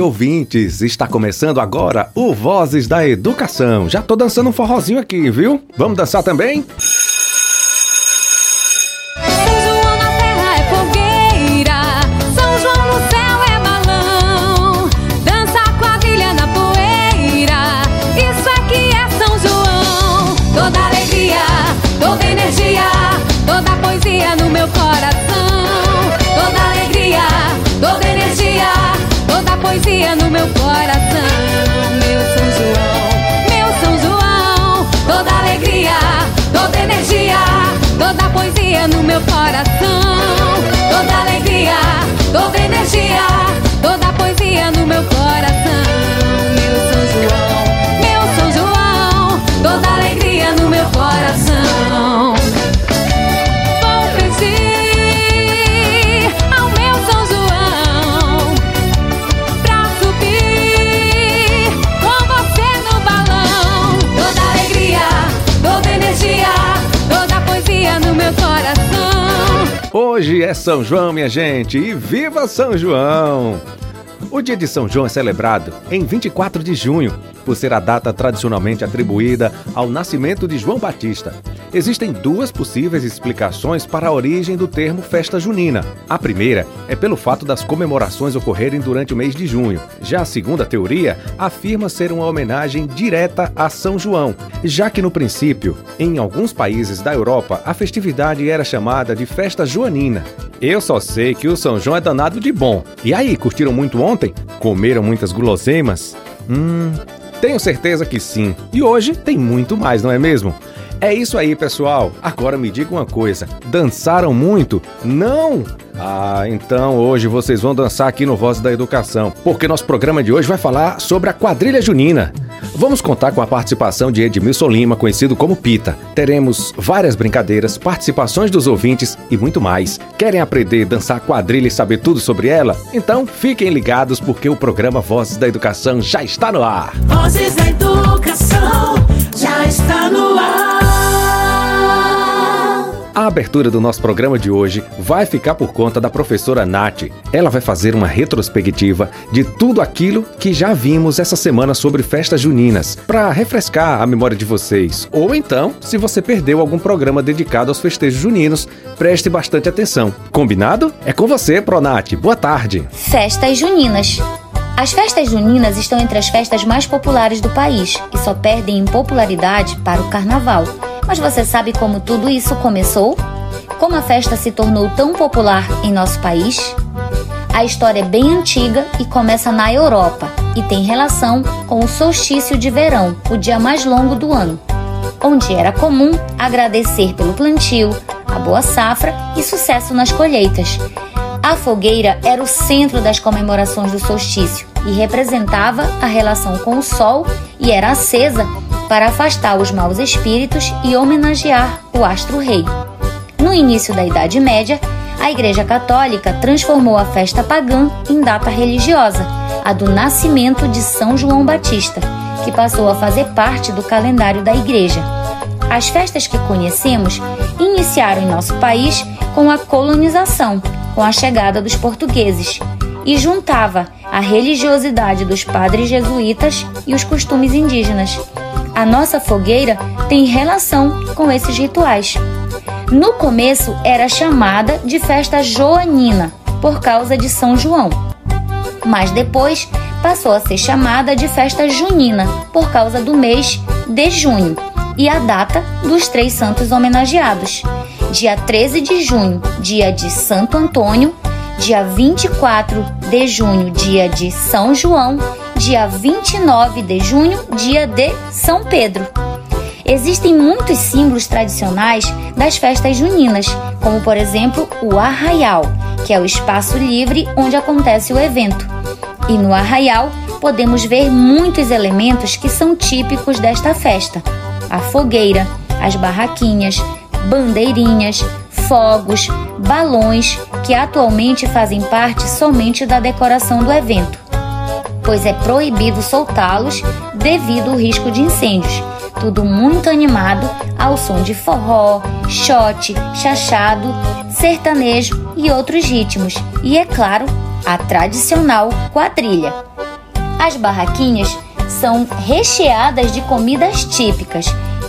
ouvintes! Está começando agora o Vozes da Educação. Já tô dançando um forrozinho aqui, viu? Vamos dançar também? poesia Hoje é São João, minha gente, e viva São João! O dia de São João é celebrado em 24 de junho, por ser a data tradicionalmente atribuída ao nascimento de João Batista. Existem duas possíveis explicações para a origem do termo festa junina. A primeira é pelo fato das comemorações ocorrerem durante o mês de junho. Já a segunda teoria afirma ser uma homenagem direta a São João, já que no princípio, em alguns países da Europa, a festividade era chamada de festa joanina. Eu só sei que o São João é danado de bom. E aí, curtiram muito ontem? Comeram muitas guloseimas? Hum, tenho certeza que sim. E hoje tem muito mais, não é mesmo? É isso aí, pessoal. Agora me diga uma coisa: dançaram muito? Não! Ah, então hoje vocês vão dançar aqui no Voz da Educação, porque nosso programa de hoje vai falar sobre a quadrilha junina. Vamos contar com a participação de Edmilson Lima, conhecido como Pita. Teremos várias brincadeiras, participações dos ouvintes e muito mais. Querem aprender dançar quadrilha e saber tudo sobre ela? Então fiquem ligados porque o programa Vozes da Educação já está no ar. Vozes da Educação já está no ar. A abertura do nosso programa de hoje vai ficar por conta da professora Nath. Ela vai fazer uma retrospectiva de tudo aquilo que já vimos essa semana sobre festas juninas, para refrescar a memória de vocês. Ou então, se você perdeu algum programa dedicado aos festejos juninos, preste bastante atenção. Combinado? É com você, Pronat. Boa tarde. Festas juninas. As festas juninas estão entre as festas mais populares do país e só perdem em popularidade para o carnaval. Mas você sabe como tudo isso começou? Como a festa se tornou tão popular em nosso país? A história é bem antiga e começa na Europa e tem relação com o solstício de verão, o dia mais longo do ano, onde era comum agradecer pelo plantio, a boa safra e sucesso nas colheitas. A fogueira era o centro das comemorações do solstício e representava a relação com o sol e era acesa para afastar os maus espíritos e homenagear o astro-rei. No início da Idade Média, a Igreja Católica transformou a festa pagã em data religiosa, a do nascimento de São João Batista, que passou a fazer parte do calendário da Igreja. As festas que conhecemos iniciaram em nosso país com a colonização, com a chegada dos portugueses, e juntava a religiosidade dos padres jesuítas e os costumes indígenas a nossa fogueira tem relação com esses rituais. No começo era chamada de festa joanina, por causa de São João. Mas depois passou a ser chamada de festa junina, por causa do mês de junho e a data dos três santos homenageados. Dia 13 de junho, dia de Santo Antônio, dia 24 de junho, dia de São João dia 29 de junho, dia de São Pedro. Existem muitos símbolos tradicionais das festas juninas, como por exemplo o arraial, que é o espaço livre onde acontece o evento. E no arraial podemos ver muitos elementos que são típicos desta festa: a fogueira, as barraquinhas, bandeirinhas, fogos, balões, que atualmente fazem parte somente da decoração do evento pois é proibido soltá-los devido ao risco de incêndios. Tudo muito animado ao som de forró, shot, chachado, sertanejo e outros ritmos. E é claro, a tradicional quadrilha. As barraquinhas são recheadas de comidas típicas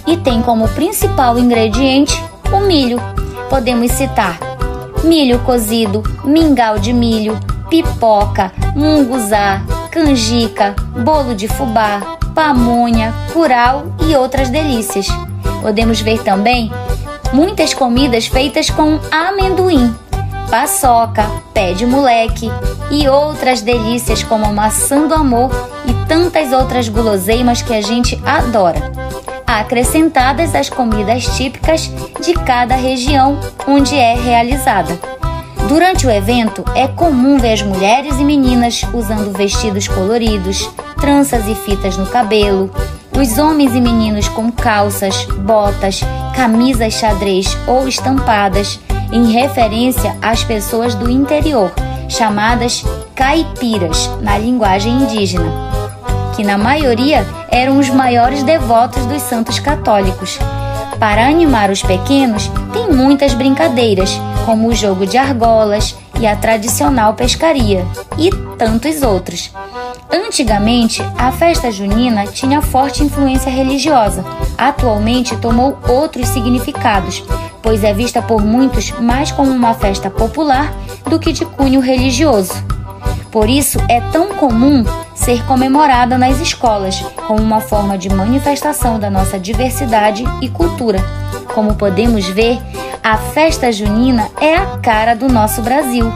e têm como principal ingrediente o milho. Podemos citar milho cozido, mingau de milho, pipoca, munguzá, canjica, bolo de fubá, pamonha, curau e outras delícias. Podemos ver também muitas comidas feitas com amendoim, paçoca, pé de moleque e outras delícias como maçã do amor e tantas outras guloseimas que a gente adora. Acrescentadas às comidas típicas de cada região onde é realizada. Durante o evento, é comum ver as mulheres e meninas usando vestidos coloridos, tranças e fitas no cabelo, os homens e meninos com calças, botas, camisas xadrez ou estampadas, em referência às pessoas do interior, chamadas caipiras na linguagem indígena, que na maioria eram os maiores devotos dos santos católicos. Para animar os pequenos, tem muitas brincadeiras, como o jogo de argolas e a tradicional pescaria, e tantos outros. Antigamente, a festa junina tinha forte influência religiosa. Atualmente tomou outros significados, pois é vista por muitos mais como uma festa popular do que de cunho religioso. Por isso, é tão comum ser comemorada nas escolas como uma forma de manifestação da nossa diversidade e cultura. Como podemos ver, a festa junina é a cara do nosso Brasil.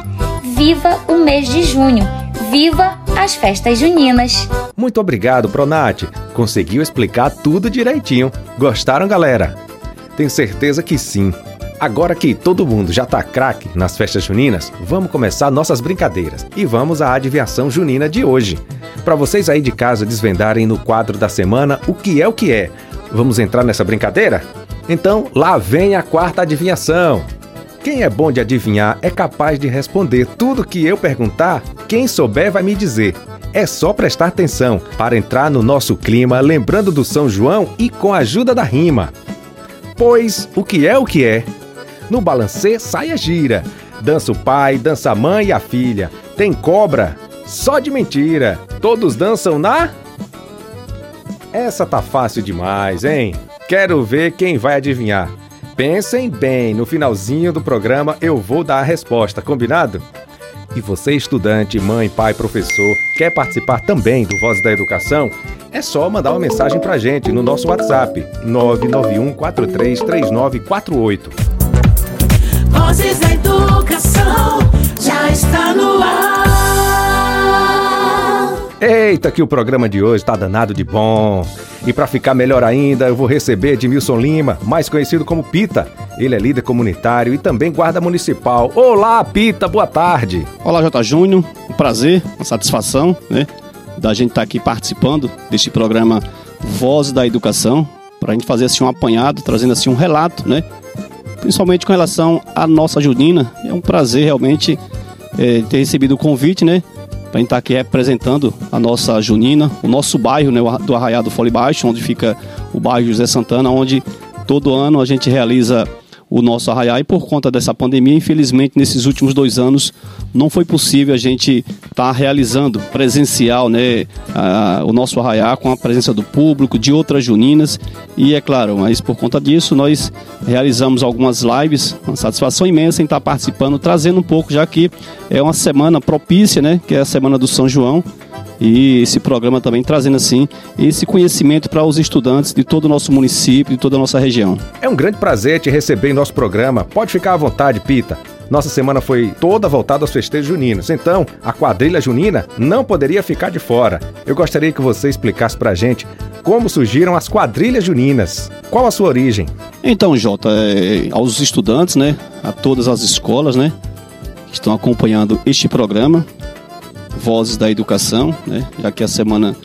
Viva o mês de junho! Viva as festas juninas! Muito obrigado, Pronat. Conseguiu explicar tudo direitinho. Gostaram, galera? Tenho certeza que sim. Agora que todo mundo já tá craque nas festas juninas, vamos começar nossas brincadeiras e vamos à adivinhação junina de hoje. Para vocês aí de casa desvendarem no quadro da semana o que é o que é. Vamos entrar nessa brincadeira? Então, lá vem a quarta adivinhação. Quem é bom de adivinhar é capaz de responder tudo que eu perguntar. Quem souber vai me dizer. É só prestar atenção para entrar no nosso clima, lembrando do São João e com a ajuda da rima. Pois o que é o que é? No balancê, saia gira. Dança o pai, dança a mãe e a filha. Tem cobra? Só de mentira. Todos dançam na. Essa tá fácil demais, hein? Quero ver quem vai adivinhar. Pensem bem, no finalzinho do programa eu vou dar a resposta, combinado? E você, estudante, mãe, pai, professor, quer participar também do Voz da Educação? É só mandar uma mensagem pra gente no nosso WhatsApp 991 433948. Vozes da Educação já está no ar. Eita, que o programa de hoje tá danado de bom. E para ficar melhor ainda, eu vou receber Edmilson Lima, mais conhecido como Pita. Ele é líder comunitário e também guarda municipal. Olá, Pita, boa tarde. Olá, J. Júnior. Um prazer, uma satisfação, né? Da gente estar aqui participando deste programa Voz da Educação, para a gente fazer assim um apanhado, trazendo assim um relato, né? Principalmente com relação à nossa Junina. É um prazer realmente é, ter recebido o convite, né? Para estar aqui representando a nossa Junina, o nosso bairro, né? Do Arraiado Fole Baixo, onde fica o bairro José Santana, onde todo ano a gente realiza o nosso arraiá. E por conta dessa pandemia, infelizmente, nesses últimos dois anos, não foi possível a gente estar realizando presencial né, a- o nosso arraiá com a presença do público, de outras juninas. E é claro, mas por conta disso nós realizamos algumas lives, uma satisfação imensa em estar participando, trazendo um pouco, já que é uma semana propícia, né, que é a semana do São João, e esse programa também trazendo assim esse conhecimento para os estudantes de todo o nosso município, de toda a nossa região. É um grande prazer te receber em nosso programa. Pode ficar à vontade, Pita. Nossa semana foi toda voltada aos festejos juninos, então a quadrilha junina não poderia ficar de fora. Eu gostaria que você explicasse pra gente como surgiram as quadrilhas juninas. Qual a sua origem? Então, Jota, é, aos estudantes, né, a todas as escolas, né, que estão acompanhando este programa, Vozes da Educação, né, já que a semana,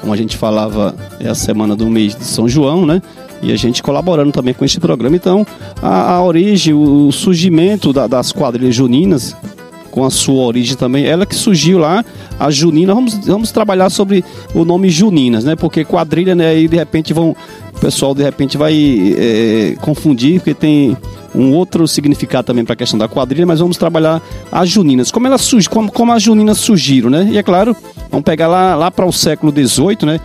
como a gente falava, é a semana do mês de São João, né, e a gente colaborando também com este programa. Então, a, a origem, o surgimento da- das quadrilhas juninas, com a sua origem também, ela que surgiu lá, a Junina, vamos, vamos trabalhar sobre o nome Juninas, né? Porque quadrilha, né, aí de repente vão o pessoal de repente vai é, confundir, porque tem um outro significado também para a questão da quadrilha, mas vamos trabalhar as juninas. Como elas como, como as juninas surgiram, né? E é claro, vamos pegar lá, lá para o século XVIII, né?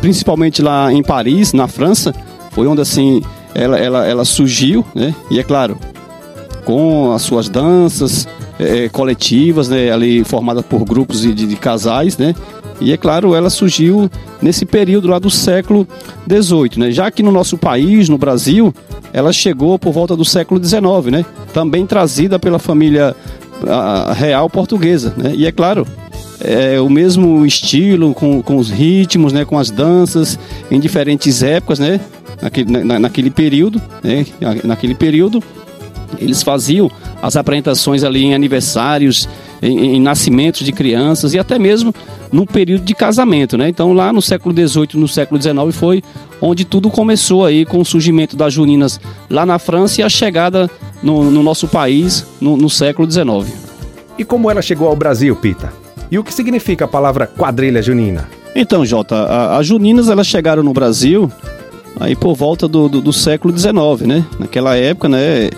Principalmente lá em Paris, na França, foi onde assim ela, ela, ela surgiu, né? E é claro, com as suas danças é, coletivas, né? Ali formadas por grupos de, de, de casais, né? E é claro, ela surgiu nesse período lá do século XVIII, né? Já que no nosso país, no Brasil, ela chegou por volta do século XIX, né? Também trazida pela família real portuguesa, né? E é claro, é o mesmo estilo, com, com os ritmos, né? Com as danças, em diferentes épocas, né? Naquele, na, naquele período, né? Naquele período, eles faziam as apresentações ali em aniversários, em, em nascimentos de crianças e até mesmo no período de casamento, né? Então lá no século XVIII, no século XIX foi onde tudo começou aí com o surgimento das juninas lá na França e a chegada no, no nosso país no, no século XIX. E como ela chegou ao Brasil, Pita? E o que significa a palavra quadrilha junina? Então, Jota, as juninas elas chegaram no Brasil aí por volta do, do, do século XIX, né? Naquela época, né?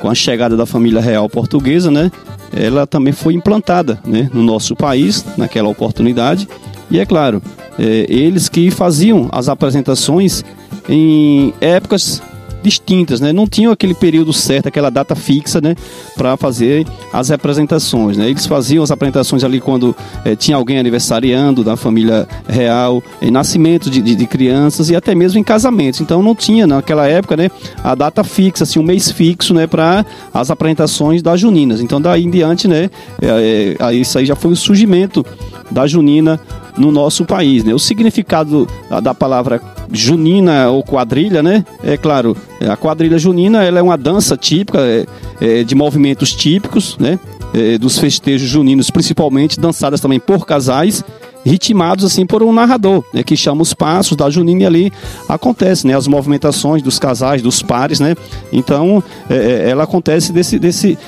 Com a chegada da família real portuguesa, né? Ela também foi implantada né, no nosso país naquela oportunidade. E é claro, é, eles que faziam as apresentações em épocas distintas, né? Não tinham aquele período certo, aquela data fixa, né? Para fazer as apresentações, né? Eles faziam as apresentações ali quando eh, tinha alguém aniversariando da família real, em nascimento de, de, de, crianças e até mesmo em casamentos. Então não tinha naquela época, né? A data fixa, assim, um mês fixo, né? Para as apresentações das juninas. Então daí em diante, né? É, é, isso aí já foi o surgimento da junina no nosso país, né? O significado da palavra junina ou quadrilha, né? É claro, a quadrilha junina ela é uma dança típica é, é, de movimentos típicos, né? É, dos festejos juninos, principalmente dançadas também por casais ritmados assim por um narrador, né, que chama os passos da Junina ali acontece, né, as movimentações dos casais, dos pares, né? Então, é, é ela acontece desse, desse,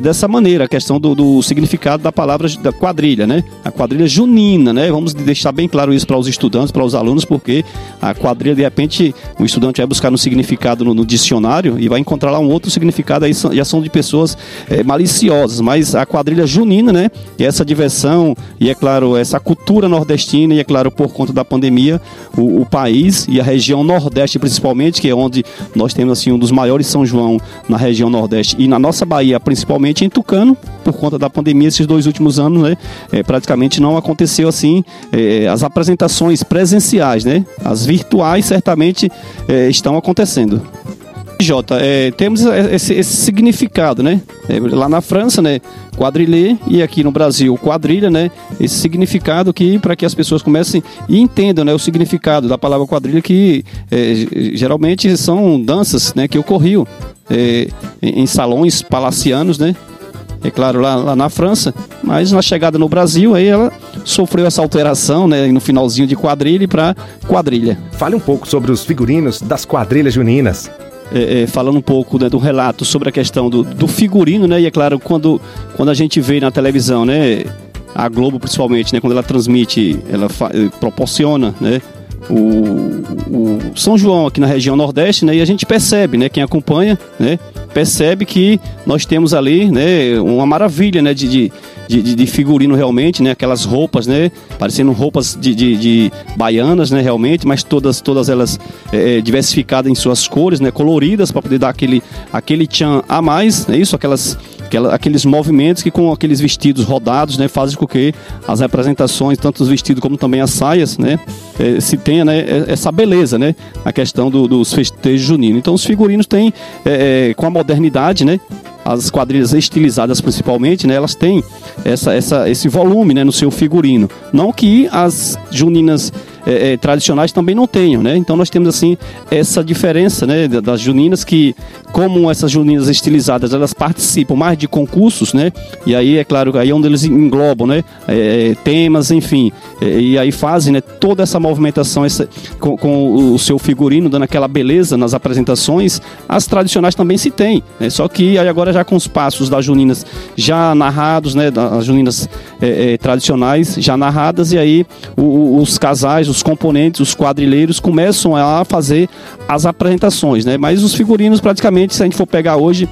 dessa maneira, a questão do, do, significado da palavra da quadrilha, né? A quadrilha junina, né? Vamos deixar bem claro isso para os estudantes, para os alunos, porque a quadrilha, de repente, o estudante vai buscar no significado no, no dicionário e vai encontrar lá um outro significado, aí já são de pessoas é, maliciosas, mas a quadrilha junina, né? E essa diversão, e é claro, essa cultura nordestina e, é claro, por conta da pandemia, o, o, país e a região nordeste principalmente, que é onde nós temos assim um dos maiores São João na região nordeste e na nossa Bahia, principalmente em Tucano, por conta da pandemia, esses dois últimos anos, né, é, praticamente não aconteceu assim é, as apresentações presenciais, né, as virtuais certamente é, estão acontecendo. Jota, é, temos esse, esse, significado, né? É, lá na França, né? Quadrilhê e aqui no Brasil, quadrilha, né? Esse significado que para que as pessoas comecem e entendam, né? O significado da palavra quadrilha que é, geralmente são danças, né? Que ocorriam é, em salões palacianos, né? É claro, lá, lá, na França, mas na chegada no Brasil, aí ela sofreu essa alteração, né, no finalzinho de quadrilha para quadrilha. Fale um pouco sobre os figurinos das quadrilhas juninas é, é, falando um pouco né, do relato sobre a questão do, do, figurino, né? E é claro, quando, quando a gente vê na televisão, né? A Globo principalmente, né? Quando ela transmite, ela eh, proporciona, né? O, o, São João aqui na região Nordeste, né? E a gente percebe, né? Quem acompanha, né? Percebe que nós temos ali, né? Uma maravilha, né? de, de de, de, figurino realmente, né? Aquelas roupas, né? Parecendo roupas de, de, de baianas, né? Realmente, mas todas, todas elas é, diversificadas em suas cores, né? Coloridas para poder dar aquele, aquele tchan a mais, é isso? Aquelas aquela, aqueles movimentos que com aqueles vestidos rodados, né, fazem com que as representações, tanto os vestidos como também as saias, né, é, se tenha, né, essa beleza, né, a questão do, dos festejos juninos. Então os figurinos têm, é, com a modernidade, né, as quadrilhas estilizadas principalmente, né, elas têm essa, essa, esse volume né, no seu figurino. Não que as juninas é, é, tradicionais também não tenham, né? Então nós temos assim essa diferença, né, das juninas que, como essas juninas estilizadas, elas participam mais de concursos, né? E aí é claro aí é onde eles englobam, né, é, temas, enfim, é, e aí fazem, né, toda essa movimentação essa, com, com, o seu figurino dando aquela beleza nas apresentações. As tradicionais também se tem, né? Só que aí agora já com os passos das juninas já narrados, né, das juninas é, tradicionais já narradas e aí o, os casais, os os componentes, os quadrilheiros começam a fazer as apresentações, né? Mas os figurinos praticamente, se a gente for pegar hoje,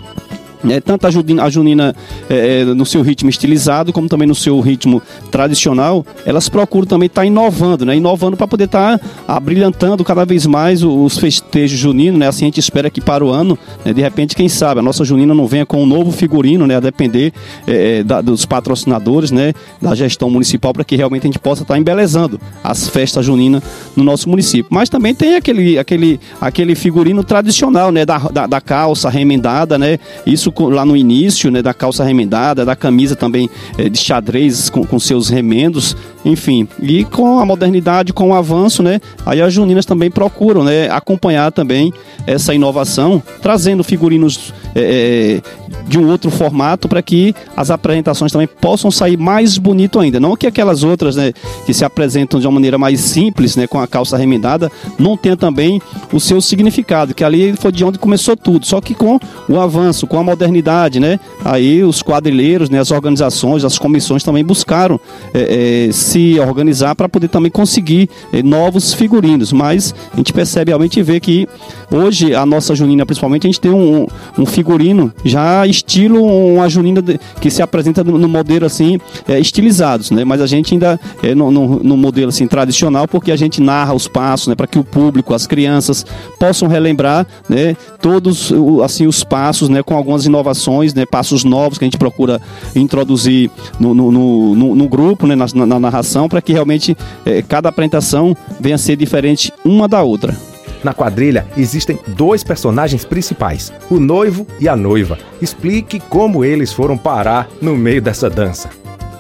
né, tanto a junina, a junina é, no seu ritmo estilizado, como também no seu ritmo tradicional, elas procuram também estar tá inovando, né, inovando para poder estar tá abrilhantando cada vez mais os festejos juninos, né, assim a gente espera que para o ano, né, de repente, quem sabe, a nossa junina não venha com um novo figurino, né, a depender é, da, dos patrocinadores, né, da gestão municipal, para que realmente a gente possa estar tá embelezando as festas juninas no nosso município. Mas também tem aquele, aquele, aquele figurino tradicional, né, da, da, da calça remendada, né, isso lá no início, né, da calça remendada, da camisa também é, de xadrez com, com seus remendos, enfim. E com a modernidade, com o avanço, né, aí as juninas também procuram, né, acompanhar também essa inovação, trazendo figurinos é, de um outro formato para que as apresentações também possam sair mais bonito ainda. Não que aquelas outras, né, que se apresentam de uma maneira mais simples, né, com a calça remendada, não tenha também o seu significado, que ali foi de onde começou tudo. Só que com o avanço, com a modernidade, né, aí os quadrilheiros, né, as organizações, as comissões também buscaram é, é, se organizar para poder também conseguir é, novos figurinos. Mas a gente percebe realmente vê que hoje a nossa junina, principalmente, a gente tem um, um figurino já estilo uma junina que se apresenta no modelo assim é, estilizados, né? Mas a gente ainda é no, no, no, modelo assim tradicional porque a gente narra os passos, né? Para que o público, as crianças possam relembrar, né? Todos assim os passos, né? Com algumas inovações, né? Passos novos que a gente procura introduzir no, no, no, no grupo, né? Na, na narração para que realmente é, cada apresentação venha a ser diferente uma da outra. Na quadrilha existem dois personagens principais, o noivo e a noiva. Explique como eles foram parar no meio dessa dança.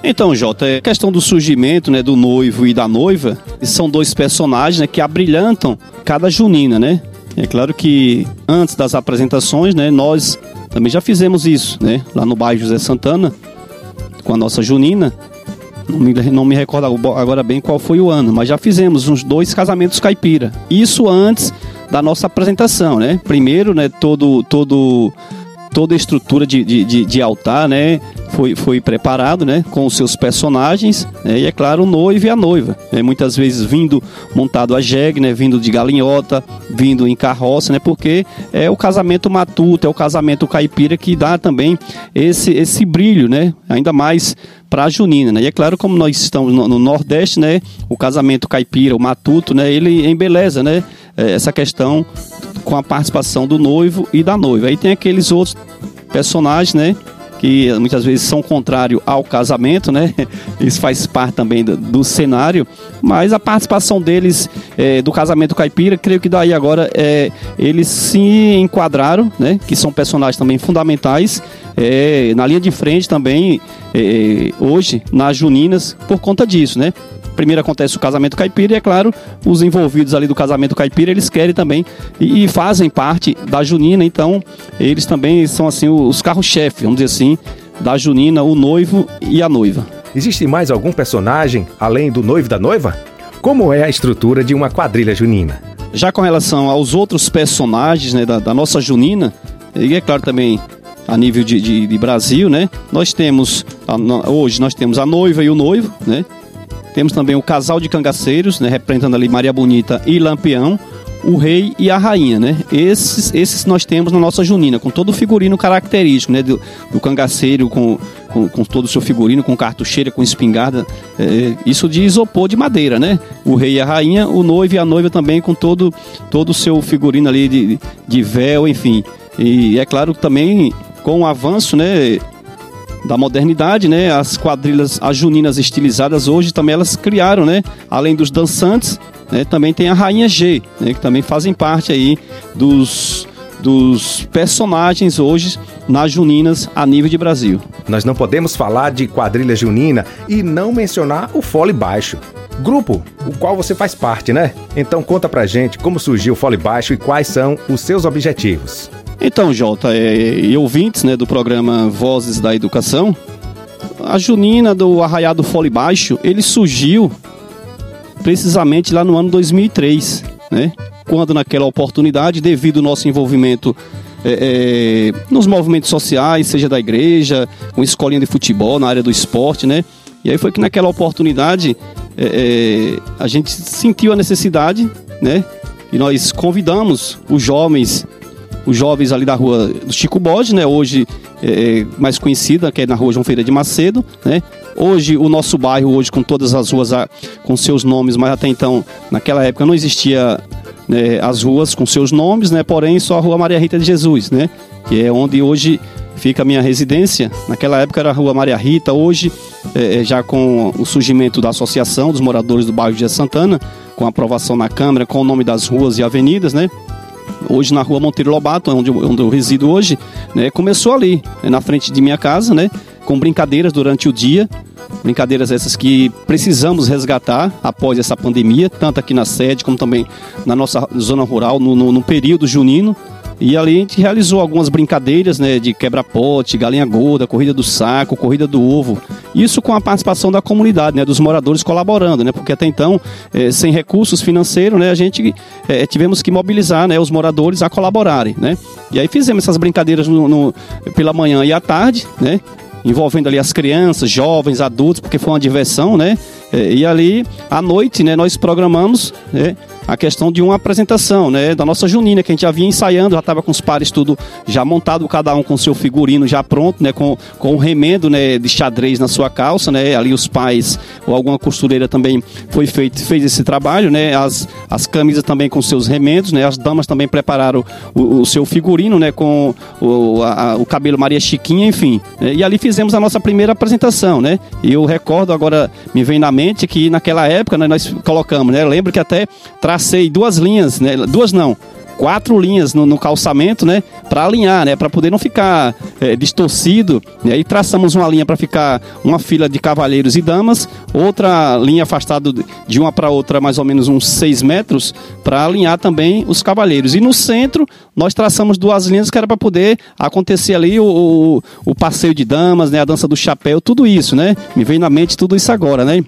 Então, Jota, é questão do surgimento né, do noivo e da noiva, são dois personagens né, que abrilhantam cada junina, né? É claro que antes das apresentações, né, nós também já fizemos isso, né? Lá no bairro José Santana, com a nossa junina. Não me, não me recordo agora bem qual foi o ano, mas já fizemos uns dois casamentos caipira. Isso antes da nossa apresentação, né? Primeiro, né, todo, todo, toda a estrutura de, de, de, altar, né? Foi, foi preparado, né? Com os seus personagens, né, e é claro, o noivo e a noiva. Né, muitas vezes vindo montado a jegue, né? Vindo de galinhota, vindo em carroça, né? Porque é o casamento matuto, é o casamento caipira que dá também esse, esse brilho, né? Ainda mais para a junina, né? E é claro, como nós estamos no, no, Nordeste, né? O casamento caipira, o matuto, né? Ele embeleza, né? É, essa questão com a participação do noivo e da noiva. Aí tem aqueles outros personagens, né? que muitas vezes são contrários ao casamento, né? Isso faz parte também do, do cenário, mas a participação deles é, do casamento caipira, creio que daí agora é, eles se enquadraram, né? Que são personagens também fundamentais é, na linha de frente também hoje nas juninas por conta disso, né? Primeiro acontece o casamento caipira e, é claro, os envolvidos ali do casamento caipira, eles querem também e, e fazem parte da junina, então eles também são assim os carros-chefe, vamos dizer assim, da junina, o noivo e a noiva. Existe mais algum personagem além do noivo e da noiva? Como é a estrutura de uma quadrilha junina? Já com relação aos outros personagens né, da, da nossa junina, e é claro também a nível de, de, de Brasil, né? Nós temos, a, hoje nós temos a noiva e o noivo, né? Temos também o casal de cangaceiros, né, representando ali Maria Bonita e Lampião, o rei e a rainha, né? Esses, esses nós temos na nossa junina, com todo o figurino característico, né? Do, do cangaceiro, com, com, com, todo o seu figurino, com cartucheira, com espingarda, é, isso de isopor de madeira, né? O rei e a rainha, o noivo e a noiva também com todo, todo o seu figurino ali de, de véu, enfim. E é claro também com o avanço, né? Da modernidade, né? As quadrilhas, as juninas estilizadas hoje também elas criaram, né? Além dos dançantes, né? Também tem a Rainha G, né? Que também fazem parte aí dos dos personagens hoje nas juninas a nível de Brasil. Nós não podemos falar de quadrilha junina e não mencionar o fole baixo. Grupo, o qual você faz parte, né? Então conta pra gente como surgiu o fole baixo e quais são os seus objetivos. Então, Jota, é, e ouvintes né, do programa Vozes da Educação, a junina do Arraiado Fole Baixo, ele surgiu precisamente lá no ano 2003, né? Quando naquela oportunidade, devido ao nosso envolvimento é, é, nos movimentos sociais, seja da igreja, com escolinha de futebol, na área do esporte, né? E aí foi que naquela oportunidade é, é, a gente sentiu a necessidade, né? E nós convidamos os jovens, os jovens ali da rua do Chico Bode, né? Hoje é, mais conhecida, que é na rua João Feira de Macedo, né? Hoje o nosso bairro, hoje com todas as ruas com seus nomes, mas até então, naquela época não existia né, as ruas com seus nomes, né? Porém só a Rua Maria Rita de Jesus, né? Que é onde hoje fica a minha residência. Naquela época era a Rua Maria Rita, hoje, é, já com o surgimento da Associação dos Moradores do Bairro de Santana, com aprovação na Câmara, com o nome das ruas e avenidas, né? Hoje na rua Monteiro Lobato, onde eu, onde eu resido hoje, né? Começou ali, né, na frente de minha casa, né? Com brincadeiras durante o dia, brincadeiras essas que precisamos resgatar após essa pandemia, tanto aqui na sede como também na nossa zona rural, no, no, no período junino, e ali a gente realizou algumas brincadeiras, né, de quebra-pote, galinha gorda, corrida do saco, corrida do ovo. Isso com a participação da comunidade, né, dos moradores colaborando, né, porque até então, eh, sem recursos financeiros, né, a gente eh, tivemos que mobilizar, né, os moradores a colaborarem, né. E aí fizemos essas brincadeiras no, no, pela manhã e à tarde, né, envolvendo ali as crianças, jovens, adultos, porque foi uma diversão, né? E ali, à noite, né, nós programamos né, a questão de uma apresentação, né, da nossa junina, que a gente já vinha ensaiando, já estava com os pares tudo já montado, cada um com seu figurino já pronto, né, com, com o remendo, né, de xadrez na sua calça, né, ali os pais ou alguma costureira também foi feito, fez esse trabalho, né, as, as camisas também com seus remendos, né, as damas também prepararam o, o seu figurino, né, com o, a, o cabelo Maria Chiquinha, enfim, né, e ali fizemos a nossa primeira apresentação, né, e eu recordo agora, me vem na mente que naquela época, né, nós colocamos, né, lembro que até tracei duas linhas, né? Duas não, quatro linhas no, no calçamento, né? Para alinhar, né? Para poder não ficar é, distorcido. E aí traçamos uma linha para ficar uma fila de cavalheiros e damas, outra linha afastada de uma para outra, mais ou menos uns seis metros, para alinhar também os cavalheiros. E no centro, nós traçamos duas linhas que era para poder acontecer ali o, o, o passeio de damas, né? A dança do chapéu, tudo isso, né? Me vem na mente tudo isso agora, né?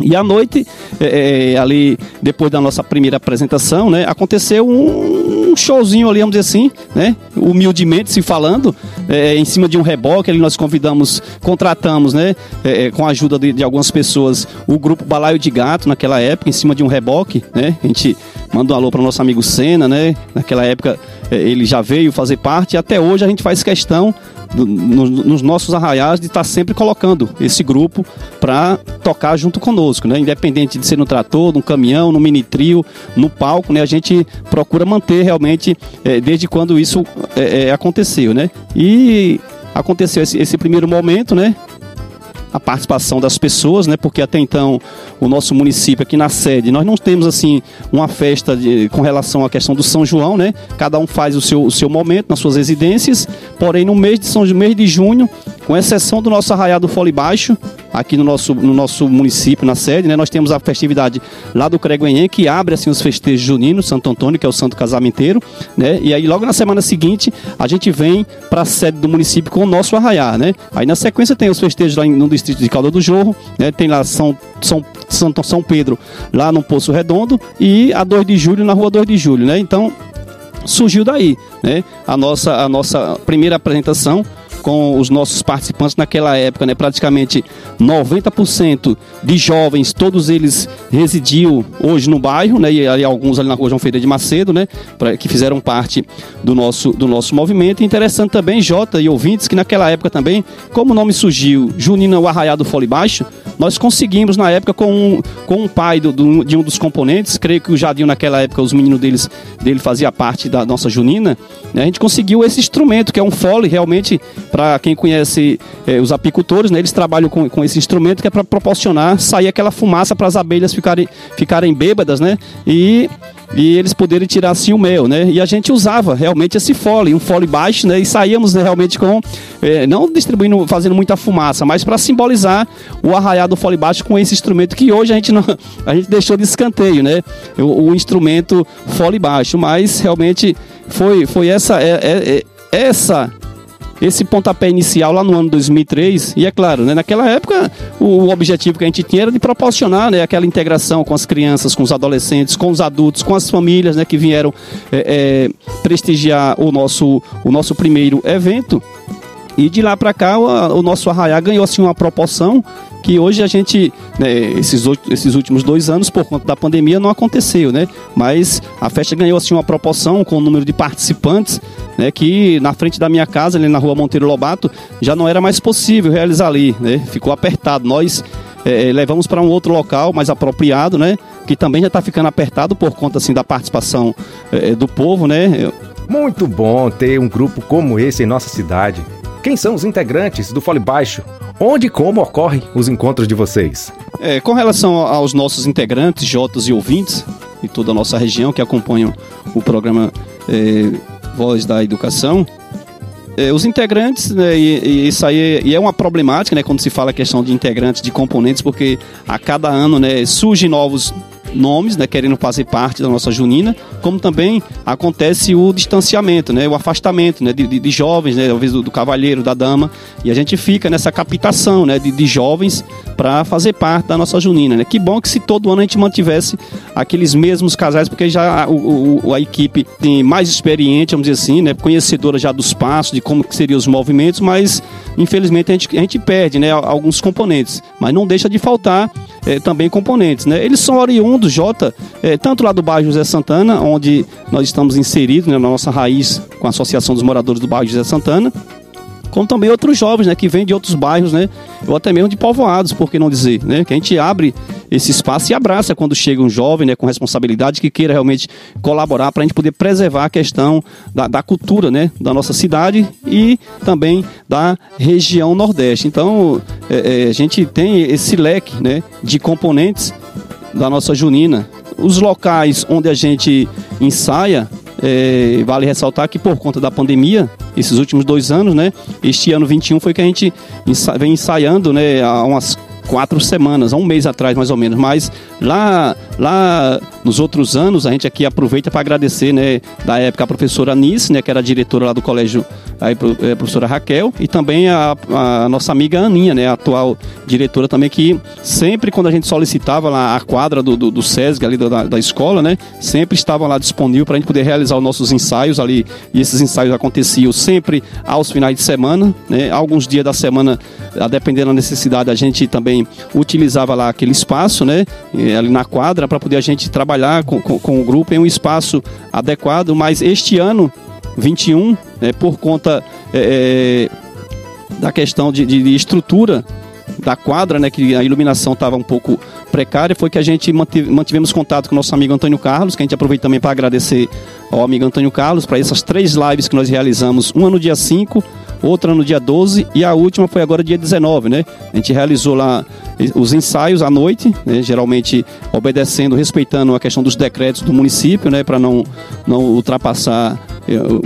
E à noite, é, é, ali, depois da nossa primeira apresentação, né, aconteceu um showzinho ali, vamos dizer assim, né, humildemente se falando, é, em cima de um reboque, ali nós convidamos, contratamos, né, é, é, com a ajuda de, de, algumas pessoas, o grupo Balaio de Gato, naquela época, em cima de um reboque, né, a gente manda um alô para o nosso amigo Senna, né, naquela época é, ele já veio fazer parte, e até hoje a gente faz questão do, no, nos nossos arraiais de estar tá sempre colocando esse grupo para tocar junto conosco, né? Independente de ser no trator, no caminhão, no mini trio, no palco, né? A gente procura manter realmente é, desde quando isso é, é, aconteceu, né? E aconteceu esse, esse primeiro momento, né? A participação das pessoas, né? Porque até então o nosso município aqui na sede, nós não temos assim uma festa de, com relação à questão do São João, né? Cada um faz o seu, o seu momento nas suas residências, porém no mês de São mês de junho, com exceção do nosso arraiado Fole Baixo, aqui no nosso, no nosso município, na sede, né? Nós temos a festividade lá do Creguenhê, que abre assim os festejos juninos, Santo Antônio, que é o santo casamenteiro, né? E aí logo na semana seguinte, a gente vem para a sede do município com o nosso arraiar, né? Aí na sequência tem os festejos lá no distrito de Calda do Jorro, né? Tem lá São, São, São, São Pedro, lá no Poço Redondo, e a 2 de julho, na rua 2 de julho, né? Então, surgiu daí, né? A nossa, a nossa primeira apresentação com os nossos participantes naquela época, né? Praticamente 90% de jovens, todos eles residiam hoje no bairro, né? E ali, alguns ali na rua João Feira de Macedo, né? Pra, que fizeram parte do nosso, do nosso movimento. Interessante também, Jota e ouvintes, que naquela época também, como o nome surgiu, Junina o Arraiado Fole Baixo, nós conseguimos na época com um, com um pai do, do, de um dos componentes, creio que o Jadinho naquela época, os meninos deles, dele fazia parte da nossa Junina, né? a gente conseguiu esse instrumento, que é um fole realmente para quem conhece é, os apicultores, né, eles trabalham com, com esse instrumento que é para proporcionar sair aquela fumaça para as abelhas ficarem, ficarem bêbadas, né? E e eles poderem tirar assim o mel, né? E a gente usava realmente esse fole, um fole baixo, né? E saíamos né, realmente com, é, não distribuindo, fazendo muita fumaça, mas para simbolizar o arraial do fole baixo com esse instrumento que hoje a gente não, a gente deixou de escanteio, né? O, o instrumento fole baixo, mas realmente foi, foi essa, é, é, é essa esse pontapé inicial lá no ano 2003. E é claro, né, naquela época o objetivo que a gente tinha era de proporcionar né, aquela integração com as crianças, com os adolescentes, com os adultos, com as famílias né, que vieram é, é, prestigiar o nosso, o nosso primeiro evento. E de lá para cá o, nosso arraiá ganhou assim uma proporção que hoje a gente, né, esses, esses últimos dois anos, por conta da pandemia, não aconteceu, né? Mas a festa ganhou assim uma proporção com o número de participantes, né? Que na frente da minha casa, ali na rua Monteiro Lobato, já não era mais possível realizar ali, né? Ficou apertado. Nós é, levamos para um outro local mais apropriado, né? Que também já está ficando apertado por conta assim da participação é, do povo, né? Muito bom ter um grupo como esse em nossa cidade. Quem são os integrantes do Fole Baixo? Onde e como ocorrem os encontros de vocês? É, com relação aos nossos integrantes, Jotas e ouvintes, e toda a nossa região que acompanham o programa é, Voz da Educação, é, os integrantes, né, e, e, isso aí e é uma problemática, né, quando se fala a questão de integrantes, de componentes, porque a cada ano, né, surgem novos nomes, né, querendo fazer parte da nossa junina, como também acontece o distanciamento, né, o afastamento né, de, de, de jovens, né, talvez do, do, cavalheiro, da dama, e a gente fica nessa captação né, de, de jovens para fazer parte da nossa junina. Né. Que bom que se todo ano a gente mantivesse aqueles mesmos casais, porque já o, o, a equipe tem mais experiente, vamos dizer assim, né, conhecedora já dos passos, de como que seriam os movimentos, mas infelizmente a gente, a gente perde né, alguns componentes, mas não deixa de faltar é, também componentes. Né? Eles são oriundos, Jota, é, tanto lá do bairro José Santana, onde nós estamos inseridos né, na nossa raiz com a Associação dos Moradores do Bairro José Santana, como também outros jovens, né, que vêm de outros bairros, né, ou até mesmo de povoados, por que não dizer, né, que a gente abre esse espaço e abraça quando chega um jovem, né, com responsabilidade que queira realmente colaborar para a gente poder preservar a questão da, da, cultura, né, da nossa cidade e também da região Nordeste. Então, é, é, a gente tem esse leque, né, de componentes da nossa junina. Os locais onde a gente ensaia é, vale ressaltar que por conta da pandemia, esses últimos dois anos, né? Este ano 21 foi que a gente vem ensaiando, né? Há umas quatro semanas, há um mês atrás mais ou menos. Mas lá, lá nos outros anos, a gente aqui aproveita para agradecer, né, da época a professora Anice, né, que era diretora lá do colégio, a é, professora Raquel, e também a, a, nossa amiga Aninha, né, a atual diretora também, que sempre quando a gente solicitava lá a quadra do, do, do SESG ali da, da escola, né, sempre estavam lá disponível para a gente poder realizar os nossos ensaios ali, e esses ensaios aconteciam sempre aos finais de semana, né, alguns dias da semana, a dependendo da necessidade, a gente também utilizava lá aquele espaço, né, ali na quadra, para poder a gente trabalhar com, com, com o grupo em um espaço adequado, mas este ano 21, né, por conta é, é, da questão de, de, estrutura da quadra, né, que a iluminação estava um pouco precária, foi que a gente mantivemos contato com o nosso amigo Antônio Carlos, que a gente aproveita também para agradecer ao amigo Antônio Carlos para essas três lives que nós realizamos, uma no dia 5, outra no dia 12 e a última foi agora dia 19, né? A gente realizou lá os ensaios à noite, né? geralmente obedecendo, respeitando a questão dos decretos do município, né? Para não, não ultrapassar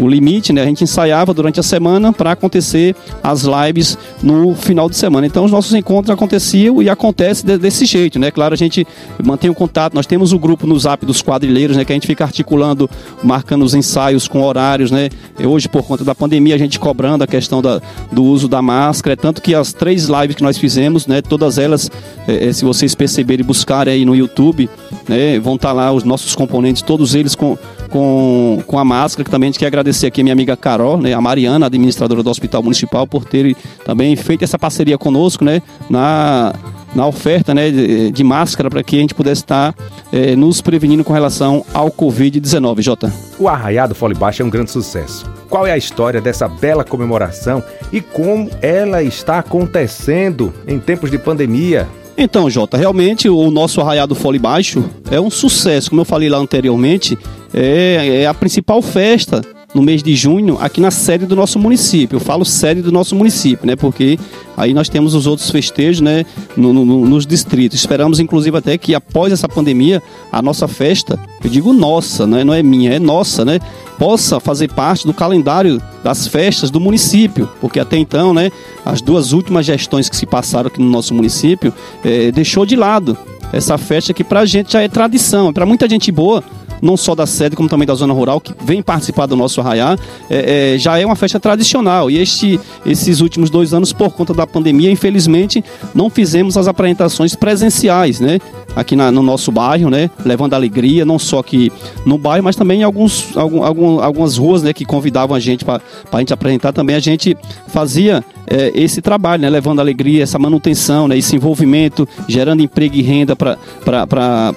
o limite, né? A gente ensaiava durante a semana para acontecer as lives no final de semana. Então os nossos encontros aconteciam e acontece desse jeito, né? Claro, a gente mantém o contato. Nós temos o grupo no Zap dos quadrilheiros, né? Que a gente fica articulando, marcando os ensaios com horários, né? Hoje por conta da pandemia a gente cobrando a questão da, do uso da máscara, é tanto que as três lives que nós fizemos, né? Todas elas, é, se vocês perceberem e buscarem aí no YouTube, né? Vão estar tá lá os nossos componentes, todos eles com com, com a máscara, que também a gente quer agradecer aqui a minha amiga Carol, né, a Mariana, administradora do Hospital Municipal, por ter também feito essa parceria conosco, né, na, na oferta né, de, de máscara para que a gente pudesse estar é, nos prevenindo com relação ao Covid-19, Jota. O Arraiado Fole Baixo é um grande sucesso. Qual é a história dessa bela comemoração e como ela está acontecendo em tempos de pandemia? Então, Jota, realmente o nosso Arraiado Fole Baixo é um sucesso. Como eu falei lá anteriormente, é, é a principal festa no mês de junho aqui na sede do nosso município. Eu falo sede do nosso município, né? Porque aí nós temos os outros festejos, né? No, no, nos distritos. Esperamos, inclusive, até que após essa pandemia, a nossa festa, eu digo nossa, né? Não é minha, é nossa, né? Possa fazer parte do calendário das festas do município, porque até então, né? As duas últimas gestões que se passaram aqui no nosso município é, deixou de lado essa festa que pra gente já é tradição, para muita gente boa não só da sede, como também da zona rural, que vem participar do nosso arraiá, é, é, já é uma festa tradicional. E este, esses últimos dois anos, por conta da pandemia, infelizmente, não fizemos as apresentações presenciais, né? Aqui na, no nosso bairro, né? Levando alegria, não só aqui no bairro, mas também em alguns, algum, algum, algumas ruas, né? Que convidavam a gente para a gente apresentar também. A gente fazia é, esse trabalho, né? Levando alegria, essa manutenção, né? Esse envolvimento, gerando emprego e renda para